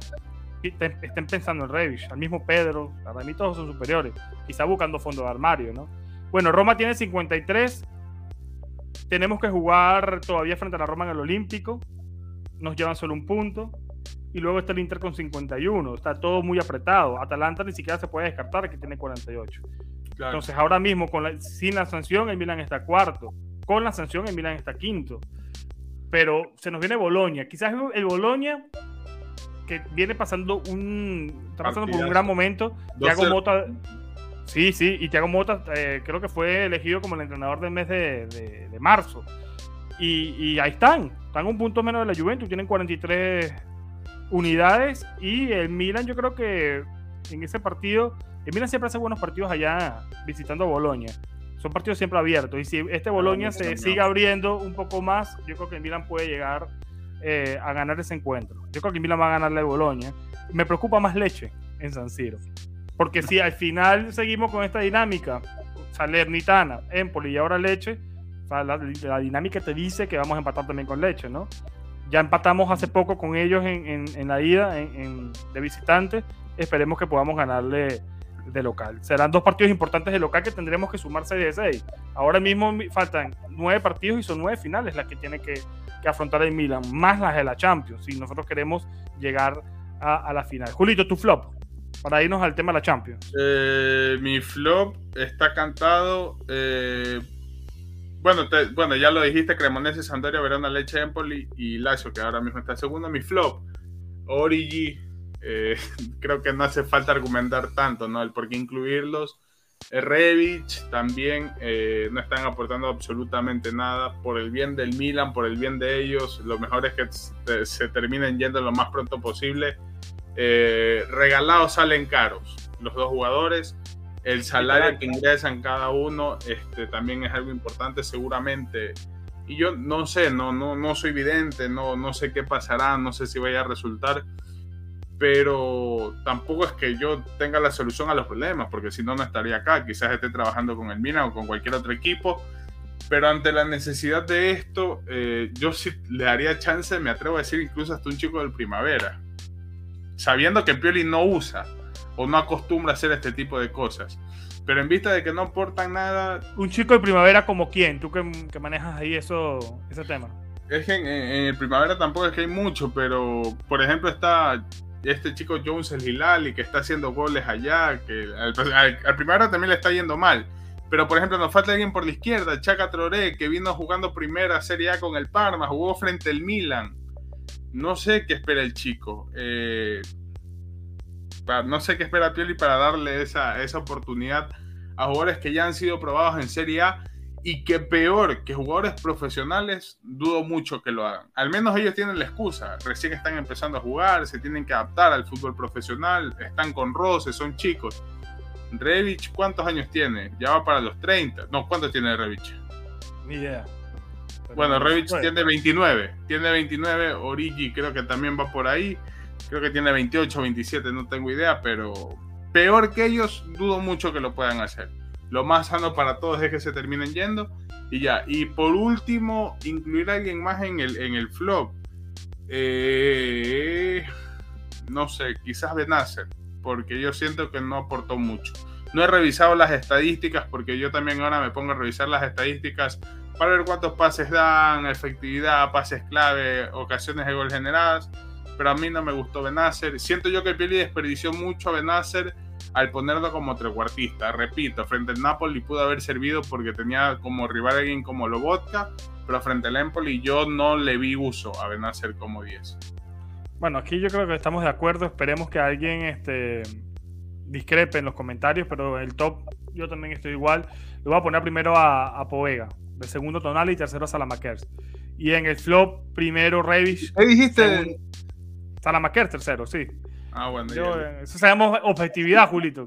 estén pensando en Rebic, al mismo Pedro, para mí todos son superiores, quizá buscando fondo de armario, ¿no? Bueno, Roma tiene 53, tenemos que jugar todavía frente a la Roma en el Olímpico, nos llevan solo un punto, y luego está el Inter con 51. Está todo muy apretado. Atalanta ni siquiera se puede descartar que tiene 48. Entonces, ahora mismo, con sin la sanción, el Milan está cuarto. Con la sanción, el Milan está quinto. Pero se nos viene Bolonia. Quizás el Bolonia, que viene pasando un. Está pasando por un gran momento. Thiago Mota. Sí, sí, y Thiago Mota eh, creo que fue elegido como el entrenador del mes de, marzo. Y, y, ahí están. Están un punto menos de la Juventus. Tienen 43 unidades y el Milan yo creo que en ese partido, el Milan siempre hace buenos partidos allá visitando a Bolonia. Son partidos siempre abiertos y si este Bolonia se sigue abriendo un poco más, yo creo que el Milan puede llegar eh, a ganar ese encuentro. Yo creo que Milan va a ganarle a Bolonia. Me preocupa más Leche en San Siro. Porque si al final seguimos con esta dinámica, Salernitana, Empoli y ahora Leche, la, la, dinámica te dice que vamos a empatar también con Leche, ¿no? Ya empatamos hace poco con ellos en, la ida de visitante. Esperemos que podamos ganarle de local. Serán dos partidos importantes de local que tendremos que sumar 6 de 6. Ahora mismo faltan nueve partidos y son nueve finales las que tiene que, afrontar el Milan, más las de la Champions, si nosotros queremos llegar a, la final. Julito, tu flop, para irnos al tema de la Champions. Eh, mi flop está cantado eh, bueno, bueno, ya lo dijiste, Cremonese, Sampdoria, Verona, Leche, Empoli y Lazio, que ahora mismo está segundo. Mi flop, Origi, eh, (laughs) creo que no hace falta argumentar tanto, ¿no? El por qué incluirlos. Eh, Revich también eh, no están aportando absolutamente nada por el bien del Milan, por el bien de ellos. Lo mejor es que se terminen yendo lo más pronto posible. regalados salen caros los dos jugadores. El salario que ingresan cada uno este, también es algo importante seguramente. Y yo no sé, no, no, no soy vidente, no, no sé qué pasará, no sé si vaya a resultar, pero tampoco es que yo tenga la solución a los problemas, porque si no, no estaría acá. Quizás esté trabajando con el Mina o con cualquier otro equipo, pero ante la necesidad de esto, eh, yo sí le daría chance, me atrevo a decir, incluso hasta un chico del primavera, sabiendo que Pioli no usa o no acostumbra a hacer este tipo de cosas. Pero en vista de que no aportan nada. Un chico de primavera como quién, tú que, manejas ahí eso, ese tema. Es que en, el primavera tampoco es que hay mucho, pero por ejemplo está este chico Jones el Hilali que está haciendo goles allá, que al, primavera también le está yendo mal. Pero por ejemplo nos falta alguien por la izquierda, Chaka Troré, que vino jugando primera Serie A con el Parma, jugó frente al Milan. No sé qué espera el chico. Eh, no sé qué espera Pioli para darle esa, esa oportunidad a jugadores que ya han sido probados en Serie A y que peor que jugadores profesionales, dudo mucho que lo hagan. Al menos ellos tienen la excusa, recién están empezando a jugar, se tienen que adaptar al fútbol profesional, están con roces, son chicos. Revich, ¿cuántos años tiene? Ya va para los 30. No, ¿cuántos tiene Revich? Ni idea. bueno, Revich tiene 29. Tiene 29, Origi creo que también va por ahí. Creo que tiene 28 o 27, no tengo idea, pero peor que ellos, dudo mucho que lo puedan hacer. Lo más sano para todos es que se terminen yendo y ya. Y por último, incluir a alguien más en el, en el flop. Eh, no sé, quizás Benacer, porque yo siento que no aportó mucho. No he revisado las estadísticas porque yo también ahora me pongo a revisar las estadísticas para ver cuántos pases dan, efectividad, pases clave, ocasiones de gol generadas pero a mí no me gustó Benacer. Siento yo que Pioli desperdició mucho a Benacer al ponerlo como trecuartista. Repito, frente al Napoli pudo haber servido porque tenía como rival a alguien como Lobotka, pero frente al Empoli yo no le vi uso a Benacer como 10. Bueno, aquí yo creo que estamos de acuerdo. Esperemos que alguien este, discrepe en los comentarios, pero el top yo también estoy igual. Le voy a poner primero a, a Povega, de segundo Tonali y tercero a Salamakers. Y en el flop, primero Revis. ¿Qué dijiste? Salamaker tercero, sí. Ah, bueno. Eh, eso se llama objetividad, Julito,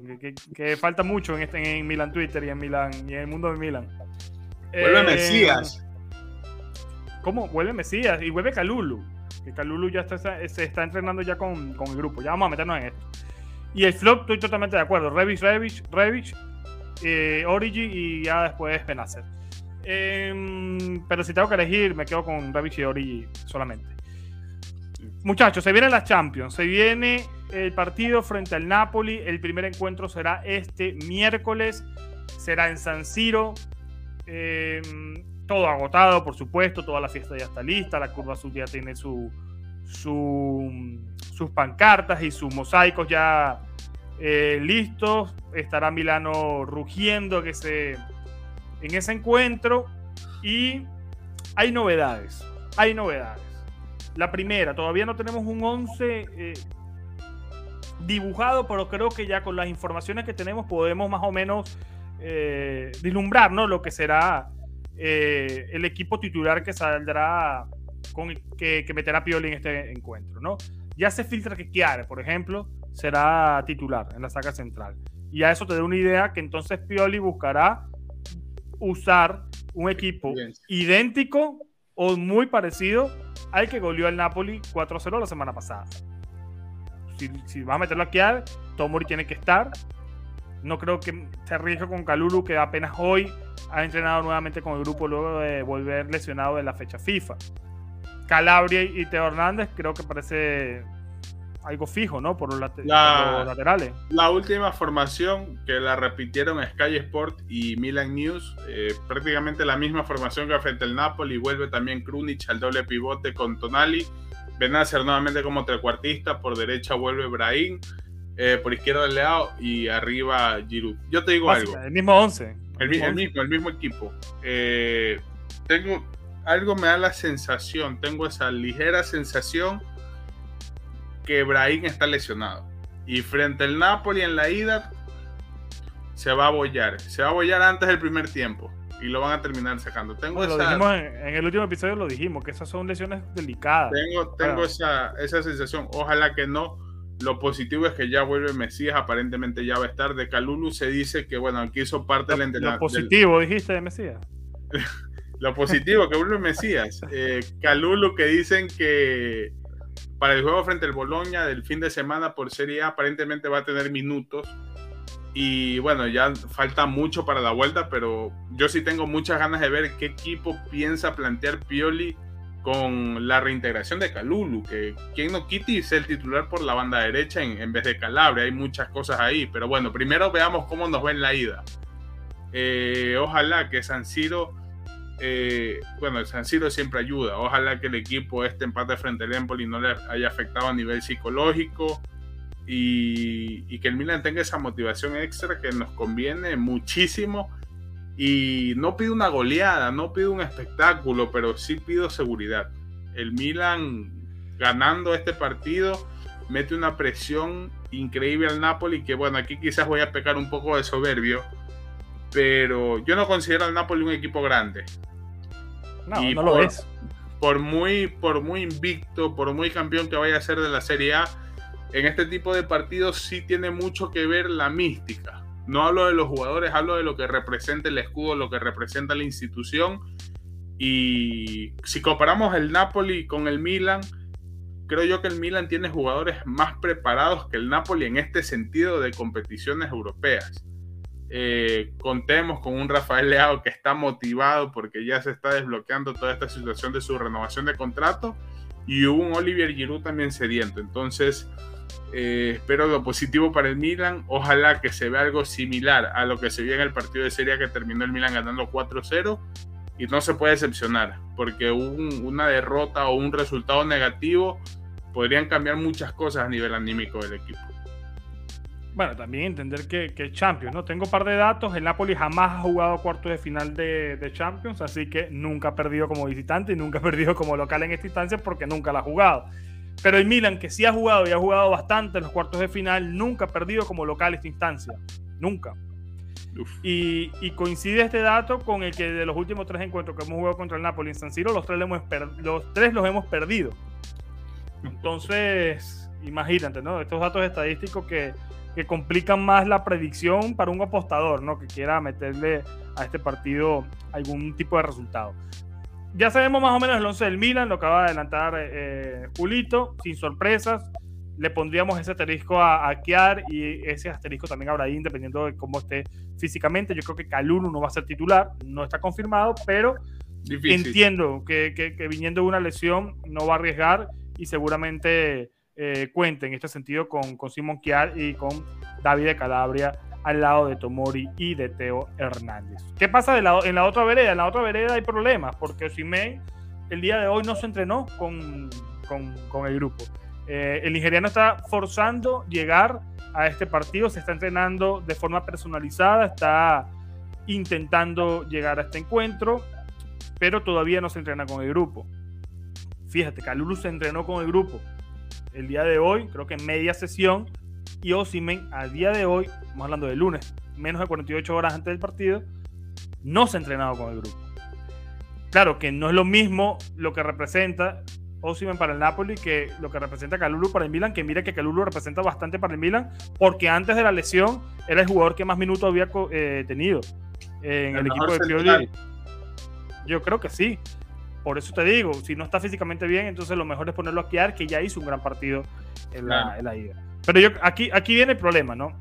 que, falta mucho en, este, en Milan Twitter y en Milan y en el mundo de Milan. Vuelve eh, Mesías. ¿Cómo? Vuelve Mesías y vuelve Calulu. Que Calulu ya está, se está entrenando ya con, el grupo. Ya vamos a meternos en esto. Y el flop, estoy totalmente de acuerdo. Revich, Revich, Revich, eh, Origi y ya después Benacer. Em, pero si tengo que elegir, me quedo con Revich y Origi solamente. Muchachos, se vienen las Champions, se viene el partido frente al Napoli, el primer encuentro será este miércoles, será en San Siro, em, todo agotado, por supuesto, toda la fiesta ya está lista, la curva azul ya tiene su, sus pancartas y sus mosaicos ya eh, listos, estará Milano rugiendo que se, en ese encuentro y hay novedades, hay novedades. La primera, todavía no tenemos un 11 eh, dibujado, pero creo que ya con las informaciones que tenemos podemos más o menos eh, vislumbrar ¿no? lo que será eh, el equipo titular que saldrá, con, que, meterá Pioli en este encuentro. ¿no? Ya se filtra que Chiare, por ejemplo, será titular en la saga central. Y a eso te da una idea que entonces Pioli buscará usar un equipo idéntico o muy parecido al que goleó al Napoli 4-0 la semana pasada. Si, si vas a meterlo aquí, Tomori tiene que estar. No creo que se arriesgue con Calulu, que apenas hoy ha entrenado nuevamente con el grupo luego de volver lesionado en la fecha FIFA. Calabria y Teo Hernández creo que parece algo fijo, ¿no? Por los, laterales. La última formación que la repitieron Sky Sport y Milan News, eh, prácticamente la misma formación que frente al Napoli, vuelve también Krunic al doble pivote con Tonali, Benacer nuevamente como trecuartista, por derecha vuelve Brahim, eh, por izquierda Leao y arriba Giroud. Yo te digo algo. El mismo 11. El, mismo, el mismo equipo. Eh, tengo, algo me da la sensación, tengo esa ligera sensación que Brahim está lesionado. Y frente al Napoli en la ida, se va a bollar. Se va a bollar antes del primer tiempo. Y lo van a terminar sacando. Tengo en, el último episodio lo dijimos, que esas son lesiones delicadas. Tengo, tengo esa, esa sensación. Ojalá que no. Lo positivo es que ya vuelve Mesías, aparentemente ya va a estar. De Calulu se dice que, bueno, aquí hizo parte del entrenamiento. Lo positivo, dijiste, de Mesías. (laughs) lo positivo, que vuelve Mesías. Eh, Calulu que dicen que para el juego frente al Boloña del fin de semana por Serie A aparentemente va a tener minutos. Y bueno, ya falta mucho para la vuelta, pero yo sí tengo muchas ganas de ver qué equipo piensa plantear Pioli con la reintegración de Calulu, que quien no Kitty es el titular por la banda derecha en, vez de Calabria, hay muchas cosas ahí, pero bueno, primero veamos cómo nos va en la ida. Eh, ojalá que San Siro, eh, bueno, San siempre ayuda, ojalá que el equipo este empate frente al Empoli no le haya afectado a nivel psicológico y, y que el Milan tenga esa motivación extra que nos conviene muchísimo y no pido una goleada, no pido un espectáculo, pero sí pido seguridad. El Milan ganando este partido mete una presión increíble al Napoli, que bueno, aquí quizás voy a pecar un poco de soberbio, pero yo no considero al Napoli un equipo grande. No, no lo es. Por muy, por muy invicto, por muy campeón que vaya a ser de la Serie A, en este tipo de partidos sí tiene mucho que ver la mística. No hablo de los jugadores, hablo de lo que representa el escudo, lo que representa la institución. Y si comparamos el Napoli con el Milan, creo yo que el Milan tiene jugadores más preparados que el Napoli en este sentido de competiciones europeas. Eh, contemos con un Rafael Leao que está motivado porque ya se está desbloqueando toda esta situación de su renovación de contrato y un Olivier Giroud también sediento. Entonces, eh, espero lo positivo para el Milan. Ojalá que se vea algo similar a lo que se vio en el partido de Serie que terminó el Milan ganando 4-0. Y no se puede decepcionar, porque una derrota o un resultado negativo podrían cambiar muchas cosas a nivel anímico del equipo. Bueno, también entender que, que Champions, ¿no? Tengo un par de datos. El Napoli jamás ha jugado cuartos de final de, de, Champions, así que nunca ha perdido como visitante y nunca ha perdido como local en esta instancia porque nunca la ha jugado. Pero el Milan, que sí ha jugado y ha jugado bastante en los cuartos de final, nunca ha perdido como local esta instancia. Nunca. Y, coincide este dato con el que de los últimos tres encuentros que hemos jugado contra el Napoli en San Siro, los tres, hemos los, tres los hemos perdido. Entonces, imagínate, ¿no? Estos datos estadísticos que, que complican más la predicción para un apostador, ¿no? Que quiera meterle a este partido algún tipo de resultado ya sabemos más o menos el 11 del Milan, lo acaba de adelantar eh, Julito, sin sorpresas. Le pondríamos ese asterisco a, a Kiar y ese asterisco también a ahí dependiendo de cómo esté físicamente. Yo creo que Calulu no va a ser titular, no está confirmado, pero entiendo que, que, viniendo de una lesión no va a arriesgar y seguramente eh, cuente en este sentido con, con Simon Kiar y con David de Calabria al lado de Tomori y de Teo Hernández. ¿Qué pasa de en la otra vereda? En la otra vereda hay problemas porque Osimhen el día de hoy no se entrenó con, con, el grupo. Eh, el nigeriano está forzando llegar a este partido, se está entrenando de forma personalizada, está intentando llegar a este encuentro, pero todavía no se entrena con el grupo. Fíjate, Calulu se entrenó con el grupo el día de hoy, creo que en media sesión, y Osimen a día de hoy, estamos hablando de lunes, menos de 48 horas antes del partido, no se ha entrenado con el grupo. Claro que no es lo mismo lo que representa Osimen para el Napoli que lo que representa Calulu para el Milan, que mira que Calulu representa bastante para el Milan, porque antes de la lesión era el jugador que más minutos había eh, tenido en el, equipo de Pioli. Yo creo que sí. Por eso te digo, si no está físicamente bien, entonces lo mejor es ponerlo a Kiar, que ya hizo un gran partido en, la, en la ida. Pero yo, aquí, aquí viene el problema, ¿no?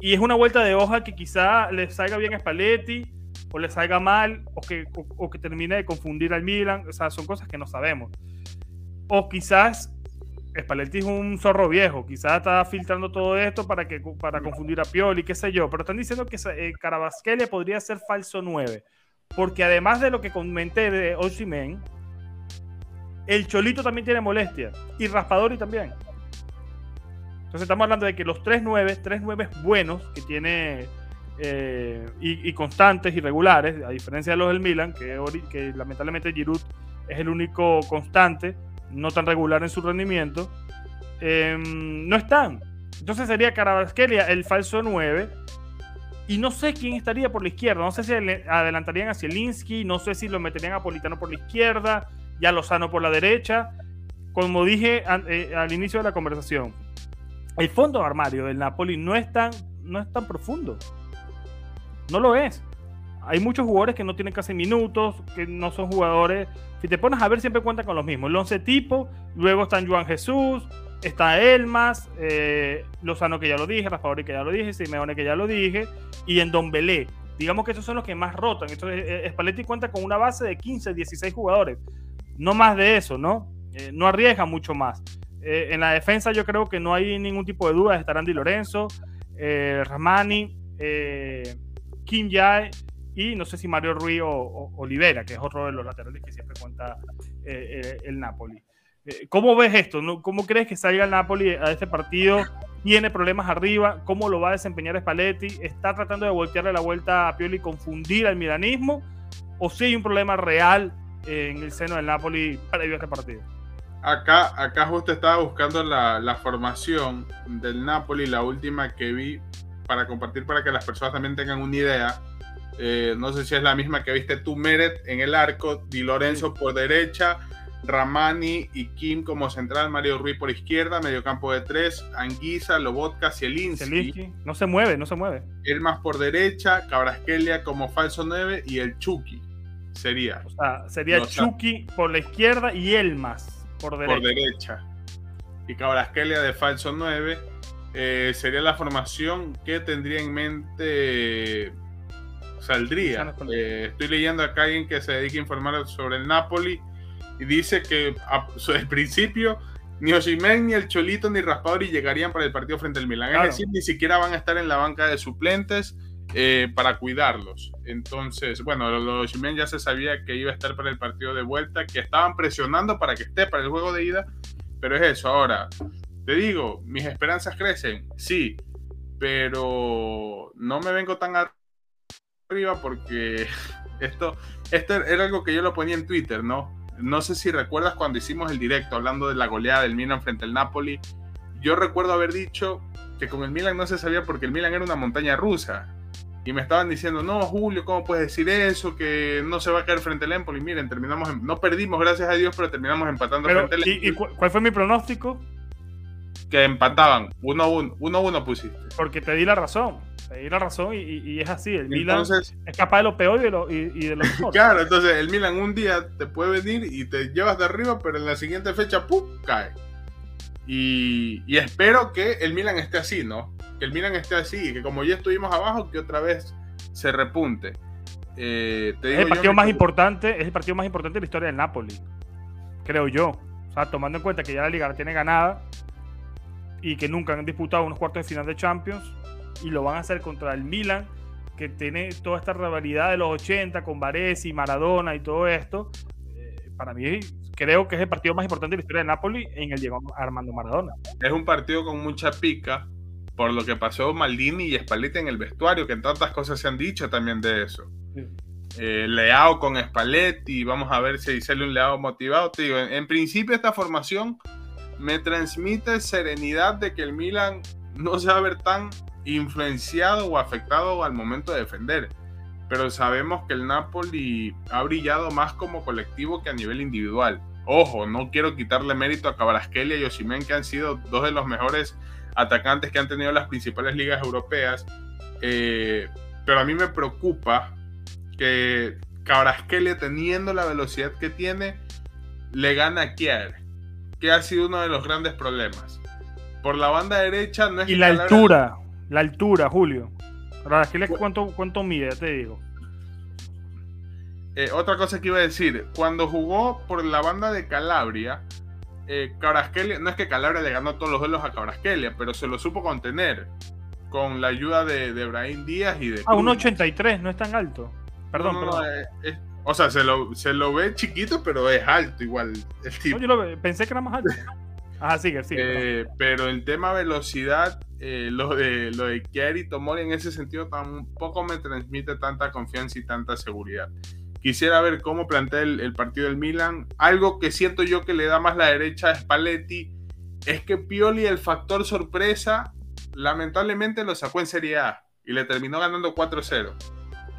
Y es una vuelta de hoja que quizá le salga bien a Spalletti, o le salga mal, o que, o, que termine de confundir al Milan. O sea, son cosas que no sabemos. O quizás Spalletti es un zorro viejo, quizás está filtrando todo esto para, que, para confundir a Pioli, qué sé yo. Pero están diciendo que eh, podría ser falso 9. Porque además de lo que comenté de Oshimen, el Cholito también tiene molestia. Y Raspadori también. Entonces estamos hablando de que los 3-9, 3-9 buenos que tiene eh, y, constantes y regulares, a diferencia de los del Milan, que, lamentablemente Giroud es el único constante, no tan regular en su rendimiento, em, no están. Entonces sería Carabasquelia el falso 9. Y no sé quién estaría por la izquierda. No sé si adelantarían a Zielinski, no sé si lo meterían a Politano por la izquierda, ya Lozano por la derecha. Como dije eh, al inicio de la conversación, el fondo de armario del Napoli no es tan, no es tan profundo. No lo es. Hay muchos jugadores que no tienen casi minutos, que no son jugadores. Si te pones a ver, siempre cuentan con los mismos. El 11 tipo, luego están Juan Jesús, está Elmas, eh, Lozano que ya lo dije, Rafael que ya lo dije, Simeone que ya lo dije, y en Don Belé. Digamos que estos son los que más rotan. Entonces, eh, Spalletti cuenta con una base de 15, 16 jugadores. No más de eso, ¿no? Eh, no arriesga mucho más. En la defensa yo creo que no hay ningún tipo de duda. Estarán Di Lorenzo, Ramani, Kim Jae y no sé si Mario Ruiz o, Olivera, que es otro de los laterales que siempre cuenta eh, eh, el Napoli. Eh, ¿Cómo ves esto? ¿Cómo crees que salga el Napoli a este partido? ¿Tiene problemas arriba? ¿Cómo lo va a desempeñar Spalletti? ¿Está tratando de voltearle la vuelta a Pioli y confundir al milanismo? ¿O si hay un problema real en el seno del Napoli para a este partido? Acá, acá justo estaba buscando la, la formación del Napoli, la última que vi para compartir para que las personas también tengan una idea eh, no sé si es la misma que viste tú, Meret, en el arco, Di Lorenzo por derecha, Ramani y Kim como central, Mario Ruiz por izquierda, mediocampo de tres, Anguisa, Lobotka, Zielinski. No se mueve, no se mueve. Elmas por derecha, Cabrasquelia como falso 9 y el Chucky sería. O sea, sería Chucky por la izquierda y Elmas por derecha. Por derecha. Y Cabrasquelia de falso 9. Eh, sería la formación que tendría en mente saldría. Eh, estoy leyendo acá a alguien que se dedica a informar sobre el Napoli y dice que (laughs) al principio ni Osimhen, ni el Cholito, ni Raspadori llegarían para el partido frente al Milan. Es decir, ni siquiera van a estar en la banca de suplentes eh, para cuidarlos. Entonces, bueno, los Osimhen ya se sabía que iba a estar para el partido de vuelta, que estaban presionando para que esté para el juego de ida, pero es eso. Ahora, te digo, mis esperanzas crecen, sí, pero no me vengo tan arriba porque (laughs) esto, esto era algo que yo lo ponía en Twitter, ¿no? No sé si recuerdas cuando hicimos el directo hablando de la goleada del Milan frente al Napoli. Yo recuerdo haber dicho que con el Milan no se sabía porque el Milan era una montaña rusa. Y me estaban diciendo, no, Julio, ¿cómo puedes decir eso? Que no se va a caer frente al Empoli. Miren, terminamos, no perdimos, gracias a Dios, pero terminamos empatando frente al ¿Y, ¿y cuál fue mi pronóstico? Que empataban, 1-1, 1-1 pusiste. Porque te di la razón y la razón y, es así. El Milan es capaz de lo peor y de lo, y, de lo mejor. (laughs) claro, entonces el Milan un día te puede venir y te llevas de arriba, pero en la siguiente fecha, ¡pum! cae. Y, espero que el Milan esté así, ¿no? Que el Milan esté así y que como ya estuvimos abajo, que otra vez se repunte. Eh, es el partido más importante, es el partido más importante de la historia del Napoli, creo yo. O sea, tomando en cuenta que ya la liga la tiene ganada y que nunca han disputado unos cuartos de final de Champions, y lo van a hacer contra el Milan, que tiene toda esta rivalidad de los 80 con Varese, Maradona y todo esto. Eh, para mí creo que es el partido más importante de la historia de Napoli en el llegó Armando Maradona. Es un partido con mucha pica por lo que pasó Maldini y Spalletti en el vestuario, que en tantas cosas se han dicho también de eso. Eh, Leao con Spalletti, vamos a ver si sale un Leao motivado. Te digo, en, en principio esta formación me transmite serenidad de que el Milan no se va a ver tan influenciado o afectado al momento de defender. Pero sabemos que el Napoli ha brillado más como colectivo que a nivel individual. Ojo, no quiero quitarle mérito a Cabrasquelia y Osimen, que han sido dos de los mejores atacantes que han tenido las principales ligas europeas. Eh, pero a mí me preocupa que Cabrasquelia, teniendo la velocidad que tiene, le gana a Kier, que ha sido uno de los grandes problemas. Por la banda derecha no es... Y la altura. La altura, Julio. ¿Cuánto, cuánto mide? Ya te digo. Eh, otra cosa que iba a decir, cuando jugó por la banda de Calabria, eh, no es que Calabria le ganó todos los duelos a Cabrasquelia, pero se lo supo contener con la ayuda de, de Brahim Díaz y de... Ah, 1,83, no es tan alto. Perdón, perdón. Eh, o sea, se lo, se lo ve chiquito, pero es alto igual el tipo. yo lo, pensé que era más alto. (laughs) Ajá, sigue, sigue. Eh, pero el tema velocidad, eh, lo de lo de Tomori en ese sentido tampoco me transmite tanta confianza y tanta seguridad. Quisiera ver cómo plantea el, partido del Milan. Algo que siento yo que le da más la derecha a Spalletti es que Pioli, el factor sorpresa, lamentablemente lo sacó en Serie A y le terminó ganando 4-0.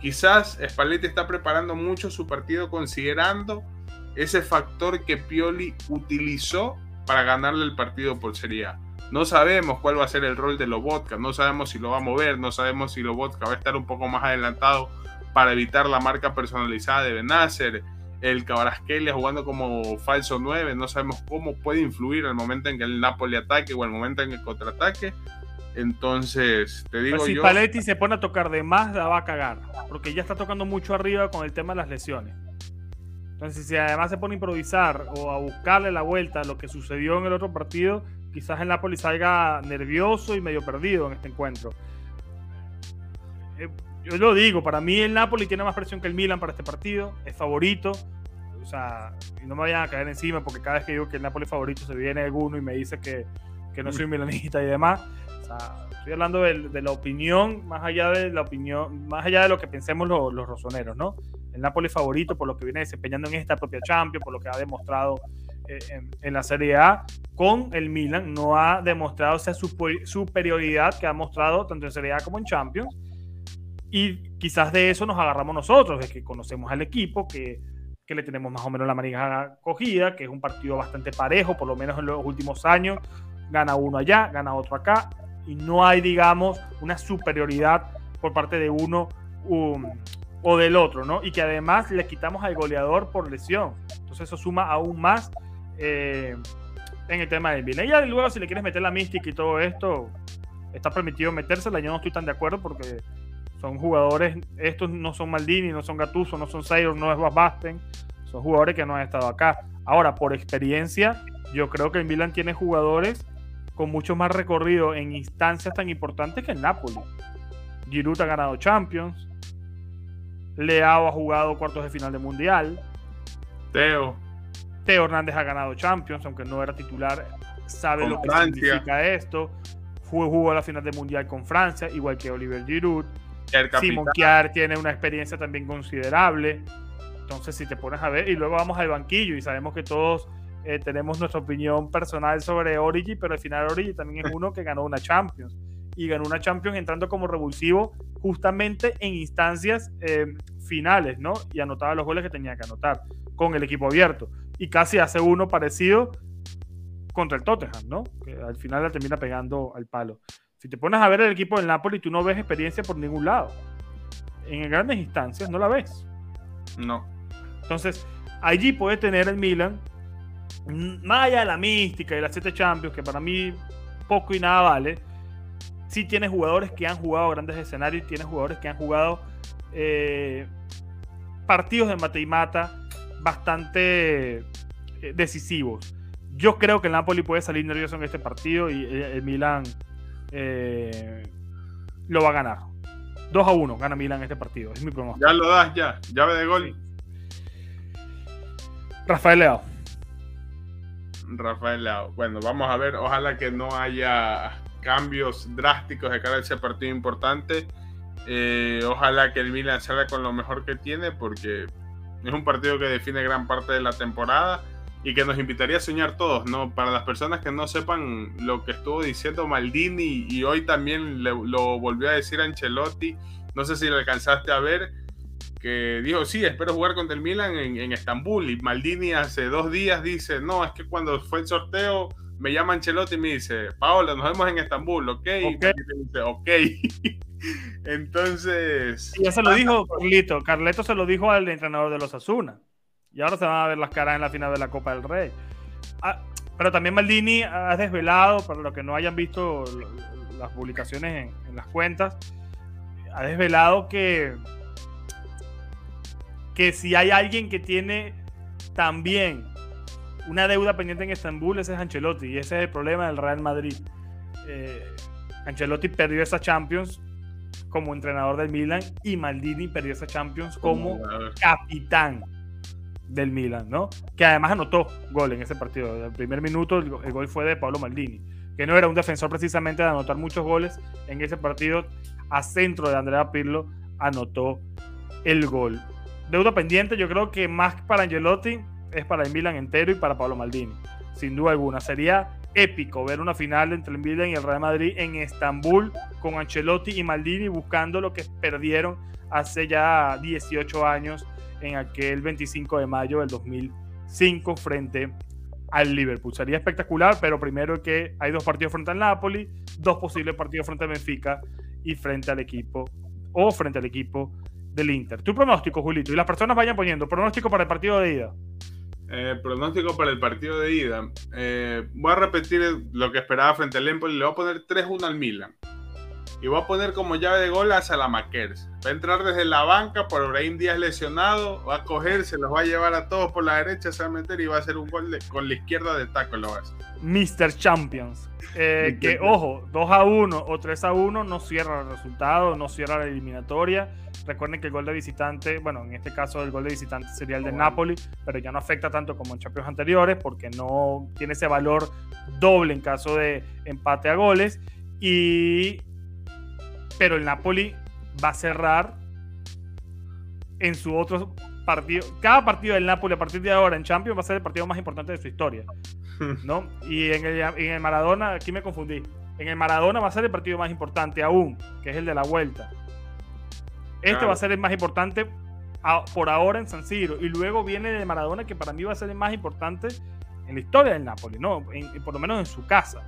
Quizás Spalletti está preparando mucho su partido considerando ese factor que Pioli utilizó para ganarle el partido por Serie A. no sabemos cuál va a ser el rol de Lobotka, no sabemos si lo va a mover, no sabemos si Lobotka va a estar un poco más adelantado para evitar la marca personalizada de Benacer, el Cabarasquelia jugando como falso 9, no sabemos cómo puede influir el momento en que el Napoli ataque o el momento en que contraataque. Entonces, te digo si yo. Si Paletti se pone a tocar de más, la va a cagar. Porque ya está tocando mucho arriba con el tema de las lesiones. Entonces, si además se pone a improvisar o a buscarle la vuelta a lo que sucedió en el otro partido, quizás el Napoli salga nervioso y medio perdido en este encuentro. Eh, yo lo digo, para mí el Napoli tiene más presión que el Milan para este partido, es favorito. O sea, y no me vayan a caer encima porque cada vez que digo que el Napoli es favorito se viene alguno y me dice que, que no soy milanista y demás. O sea, estoy hablando de, de, la opinión, más allá de la opinión, más allá de lo que pensemos los, los rosoneros, ¿no? El Napoli favorito por lo que viene desempeñando en esta propia Champions, por lo que ha demostrado en, en, la Serie A. Con el Milan no ha demostrado esa super, superioridad que ha mostrado tanto en Serie A como en Champions. Y quizás de eso nos agarramos nosotros, de que conocemos al equipo, que, que le tenemos más o menos la manija cogida, que es un partido bastante parejo, por lo menos en los últimos años. Gana uno allá, gana otro acá, y no hay, digamos, una superioridad por parte de uno um, o del otro, ¿no? Y que además le quitamos al goleador por lesión. Entonces eso suma aún más eh, en el tema del. Y ya luego, si le quieres meter la mística y todo esto, está permitido metérsela. Yo no estoy tan de acuerdo porque son jugadores, estos no son Maldini, no son Gattuso, no son Sayor, no es Basten, son jugadores que no han estado acá. Ahora, por experiencia, yo creo que el Milan tiene jugadores con mucho más recorrido en instancias tan importantes que el Napoli. Giroud ha ganado Champions, Leao ha jugado cuartos de final de Mundial, Teo. Teo Hernández ha ganado Champions, aunque no era titular, sabe Con lo que Francia. significa esto. Fue, jugó la final de Mundial con Francia, igual que Oliver Giroud. Simon Kiar tiene una experiencia también considerable. Entonces, si te pones a ver, y luego vamos al banquillo y sabemos que todos eh, tenemos nuestra opinión personal sobre Origi, pero al final Origi también es (laughs) uno que ganó una Champions. Y ganó una Champions entrando como revulsivo justamente en instancias eh, finales, ¿no? Y anotaba los goles que tenía que anotar con el equipo abierto. Y casi hace uno parecido contra el Tottenham, ¿no? Que al final la termina pegando al palo. Si te pones a ver el equipo del Napoli, tú no ves experiencia por ningún lado. En grandes instancias no la ves. No. Entonces, allí puede tener el Milan, más allá de la mística y las siete Champions, que para mí poco y nada vale, sí tiene jugadores que han jugado grandes escenarios, tiene jugadores que han jugado eh, partidos de mata y mata bastante eh, decisivos. Yo creo que el Napoli puede salir nervioso en este partido y el, el Milan eh, lo va a ganar. 2 a 1 gana Milan este partido. Es mi pronóstico. Ya lo das, ya. Llave de gol. Rafael Leao. Rafael Leao. Bueno, vamos a ver. Ojalá que no haya cambios drásticos de cara a ese partido importante. Eh, ojalá que el Milan salga con lo mejor que tiene porque es un partido que define gran parte de la temporada y que nos invitaría a soñar todos, ¿no? Para las personas que no sepan lo que estuvo diciendo Maldini y hoy también le, lo volvió a decir Ancelotti, no sé si lo alcanzaste a ver, que dijo, sí, espero jugar contra el Milan en, en Estambul y Maldini hace dos días dice, no, es que cuando fue el sorteo me llama Ancelotti y me dice, Paola, nos vemos en Estambul, ¿ok? Y dice, ok. (laughs) Entonces... Y ya se lo dijo Carlito. Carleto se lo dijo al entrenador de los Asuna. Y ahora se van a ver las caras en la final de la Copa del Rey. Ah, pero también Maldini ha desvelado, para los que no hayan visto las publicaciones en, en las cuentas, ha desvelado que, que si hay alguien que tiene también una deuda pendiente en Estambul, ese es Ancelotti. Y ese es el problema del Real Madrid. Eh, Ancelotti perdió esa Champions como entrenador del Milan y Maldini perdió esa Champions como capitán del Milan, ¿no? Que además anotó gol en ese partido. El primer minuto el, el, gol fue de Pablo Maldini, que no era un defensor precisamente de anotar muchos goles en ese partido. A centro de Andrea Pirlo anotó el gol. Deuda pendiente, yo creo que más para Angelotti es para el Milan entero y para Pablo Maldini, sin duda alguna. Sería épico ver una final entre el Milan y el Real Madrid en Estambul con Ancelotti y Maldini buscando lo que perdieron hace ya 18 años en aquel 25 de mayo del 2005 frente al Liverpool. Sería espectacular, pero primero que hay dos partidos frente al Napoli, dos posibles partidos frente al Benfica y frente al equipo o frente al equipo del Inter. Tu pronóstico, Julito, y las personas vayan poniendo pronóstico para el partido de ida. Eh, pronóstico para el partido de ida. Eh, voy a repetir lo que esperaba frente al Empoli. Le voy a poner 3-1 al Milan. Y voy a poner como llave de gol a Salamakers. Va a entrar desde la banca por Brahim Díaz lesionado. Va a coger, se los va a llevar a todos por la derecha, se va a meter y va a hacer un gol con la izquierda de taco. Lo va a hacer. Mr. Champions. Eh, que ojo, 2 a 1 o 3 a 1 no cierra el resultado, no cierra la eliminatoria. Recuerden que el gol de visitante, bueno, en este caso el gol de visitante sería el de Napoli, pero ya no afecta tanto como en Champions anteriores porque no tiene ese valor doble en caso de empate a goles. Y pero el Napoli va a cerrar en su otro partido. Cada partido del Napoli a partir de ahora en Champions va a ser el partido más importante de su historia. (laughs) ¿no? Y en el, Maradona, aquí me confundí. En el Maradona va a ser el partido más importante aún, que es el de la vuelta. Este va a ser el más importante por ahora en San Siro. Y luego viene el de Maradona, que para mí va a ser el más importante en la historia del Napoli, ¿no? por lo menos en su casa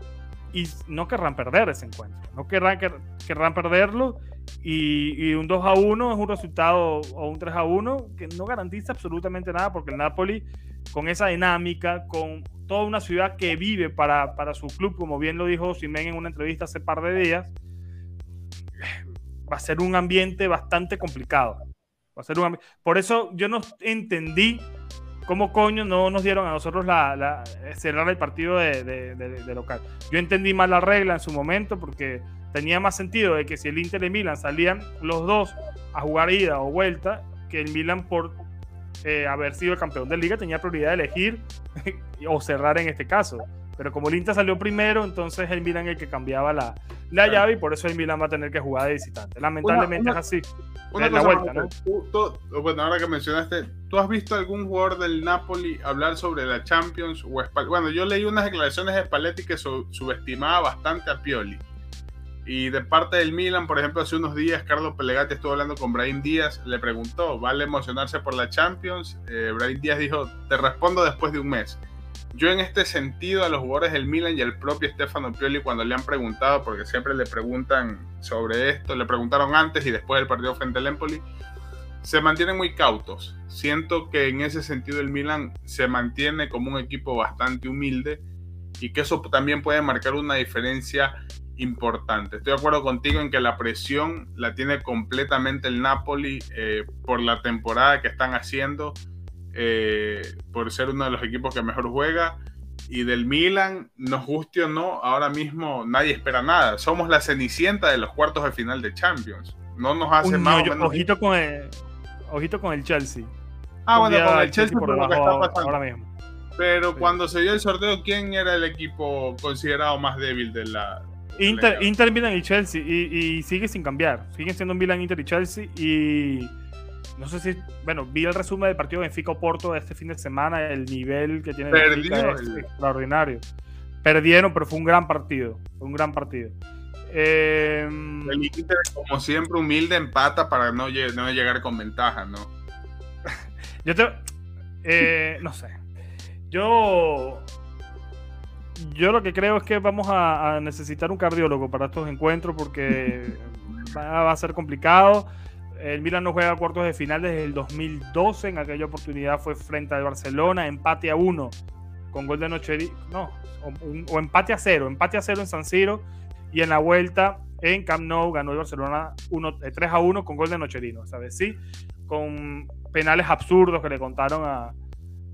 y no querrán perder ese encuentro, no querrán, querrán perderlo y, un 2 a 1 es un resultado o un 3 a 1 que no garantiza absolutamente nada porque el Napoli con esa dinámica, con toda una ciudad que vive para, para su club, como bien lo dijo Simen en una entrevista hace par de días, va a ser un ambiente bastante complicado. Va a ser un Por eso yo no entendí ¿Cómo coño no nos dieron a nosotros la, cerrar el partido de, local? Yo entendí mal la regla en su momento porque tenía más sentido de que si el Inter y Milan salían los dos a jugar ida o vuelta, que el Milan por eh, haber sido el campeón de liga tenía prioridad de elegir (laughs) o cerrar en este caso. Pero como el Inter salió primero, entonces el Milan el que cambiaba la, la llave y por eso el Milan va a tener que jugar de visitante. Lamentablemente es así. la vuelta, ¿no? bueno, ahora que mencionaste, ¿tú has visto algún jugador del Napoli hablar sobre la Champions? O bueno, yo leí unas declaraciones de Spalletti que subestimaba bastante a Pioli. Y de parte del Milan, por ejemplo, hace unos días Carlos Pelegati estuvo hablando con Brahim Díaz, le preguntó, ¿vale emocionarse por la Champions? Eh, Brahim Díaz dijo, te respondo después de un mes. Yo en este sentido a los jugadores del Milan y al propio Stefano Pioli cuando le han preguntado, porque siempre le preguntan sobre esto, le preguntaron antes y después del partido frente al Empoli, se mantienen muy cautos. Siento que en ese sentido el Milan se mantiene como un equipo bastante humilde y que eso también puede marcar una diferencia importante. Estoy de acuerdo contigo en que la presión la tiene completamente el Napoli eh, por la temporada que están haciendo eh, por ser uno de los equipos que mejor juega. Y del Milan, nos guste o no, ahora mismo nadie espera nada. Somos la cenicienta de los cuartos de final de Champions. No nos hace más Ojito con, el, ojito con el Chelsea. Ah, bueno, con el Chelsea por lo que está pasando. Ahora mismo. Pero cuando se dio el sorteo, ¿quién era el equipo considerado más débil de la, Inter, Inter, Milan y Chelsea. Y, y, sigue sin cambiar. Siguen siendo Milan, Inter y Chelsea. Y no sé si, bueno, vi el resumen del partido Benfica-Porto de este fin de semana, el nivel que tiene Benfica es extraordinario. Perdieron, pero fue un gran partido, fue un gran partido. Em, el Inter, como siempre, humilde empata para no, no llegar con ventaja, ¿no? (laughs) Yo te, eh, no sé. Yo, yo lo que creo es que vamos a, necesitar un cardiólogo para estos encuentros porque (laughs) va a ser complicado. El Milan no juega cuartos de final desde el 2012. En aquella oportunidad fue frente al Barcelona, empate a uno con gol de Noche. No, o, empate a cero. Empate a cero en San Siro. Y en la vuelta en Camp Nou ganó el Barcelona 3 eh, a 1 con gol de Nocherino. ¿Sabes? Sí, con penales absurdos que le contaron a.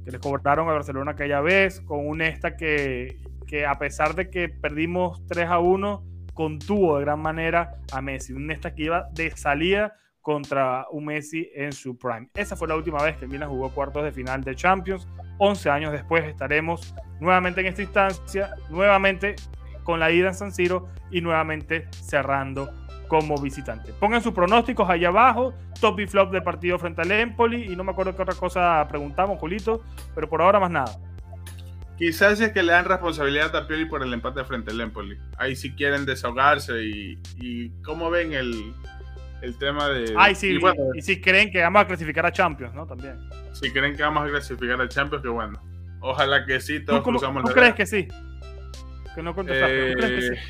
que le cobraron a Barcelona aquella vez. Con un esta que, que a pesar de que perdimos 3 a 1 contuvo de gran manera a Messi. Un esta que iba de salida contra un Messi en su prime. Esa fue la última vez que el Milan jugó cuartos de final de Champions. 11 años después estaremos nuevamente en esta instancia, nuevamente con la ida en San Siro y nuevamente cerrando como visitante. Pongan sus pronósticos allá abajo, top y flop del partido frente al Empoli y no me acuerdo qué otra cosa preguntamos, Julito, pero por ahora más nada. Quizás es que le dan responsabilidad a Pioli por el empate frente al Empoli. Ahí si quieren desahogarse y, y cómo ven el, el tema de. Ay, sí, y, si creen que vamos a clasificar a Champions, ¿no? También. Si creen que vamos a clasificar a Champions, que bueno. Ojalá que sí, todos ¿Tú, cruzamos ¿tú crees que sí? Que no contestaste. ¿Tú crees que sí?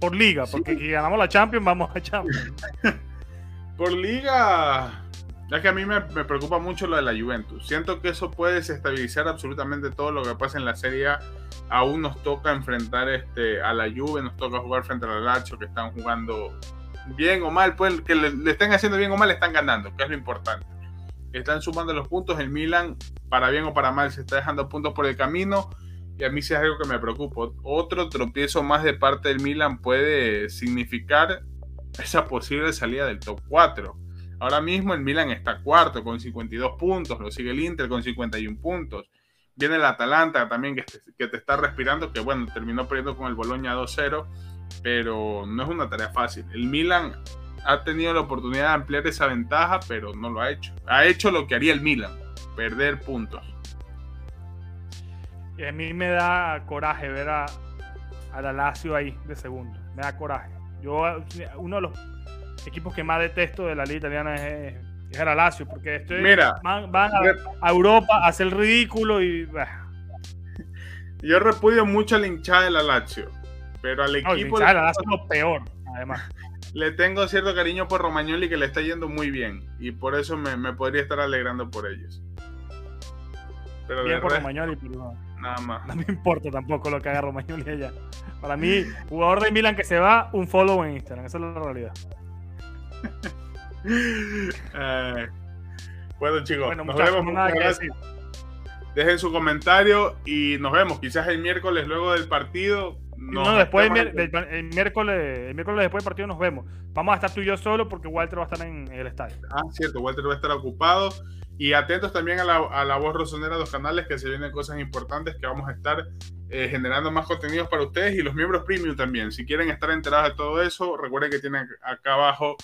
Por liga, porque si ganamos la Champions, vamos a Champions. (laughs) Por liga, ya que a mí me, preocupa mucho lo de la Juventus. Siento que eso puede desestabilizar absolutamente todo lo que pasa en la Serie A. Aún nos toca enfrentar este, a la Juve, nos toca jugar frente al Lazio, que están jugando bien o mal, pues que le, le, estén haciendo bien o mal, están ganando, que es lo importante. Están sumando los puntos. El Milan, para bien o para mal, se está dejando puntos por el camino. Y a mí sí es algo que me preocupa. Otro tropiezo más de parte del Milan puede significar esa posible salida del top 4. Ahora mismo el Milan está cuarto con 52 puntos, lo sigue el Inter con 51 puntos. Viene el Atalanta también que te, está respirando, que bueno, terminó perdiendo con el Boloña 2-0, pero no es una tarea fácil. El Milan ha tenido la oportunidad de ampliar esa ventaja, pero no lo ha hecho. Ha hecho lo que haría el Milan, perder puntos. Y a mí me da coraje ver a, a la Lazio ahí de segundo. Me da coraje. Yo, uno de los equipos que más detesto de la liga italiana es, es el Lazio, porque estoy, Mira, van, van a, a, Europa a hacer el ridículo y... Bah. (laughs) Yo repudio mucho a la hinchada de la Lazio, pero al equipo... No, la Lazio es lo peor, además. (laughs) Le tengo cierto cariño por Romagnoli que le está yendo muy bien y por eso me, me podría estar alegrando por ellos. Pero bien por Romagnoli, pero no. Nada más. No me importa tampoco lo que haga Romagnoli allá. Para mí, (laughs) jugador de Milan que se va, un follow en Instagram. Esa es la realidad. Eh, bueno, chicos, bueno, nos vemos. Nada que decir. Dejen su comentario y nos vemos. Quizás el miércoles, luego del partido. No, después el, miércoles, el miércoles después del partido nos vemos. Vamos a estar tú y yo solo porque Walter va a estar en, en el estadio. Ah, cierto, Walter va a estar ocupado. Y atentos también a la, a la voz rosonera de los canales que se vienen cosas importantes que vamos a estar eh, generando más contenidos para ustedes y los miembros premium también. Si quieren estar enterados de todo eso, recuerden que tienen acá abajo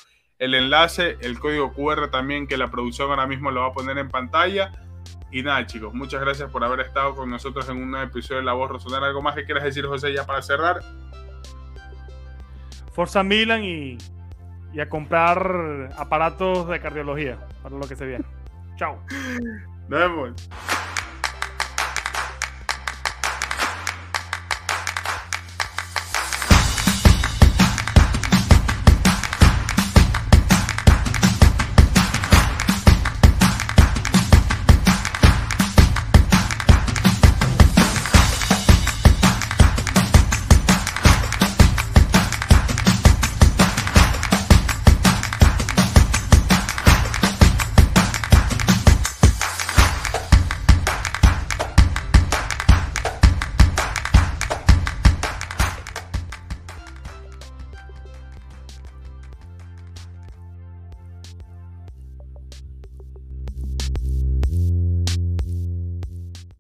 el enlace, el código QR también que la producción ahora mismo lo va a poner en pantalla. Y nada, chicos, muchas gracias por haber estado con nosotros en un nuevo episodio de La Voz Rosonera. ¿Algo más que quieras decir, José, ya para cerrar? Forza Milan y, y a comprar aparatos de cardiología para lo que se viene. Chao. Nos vemos.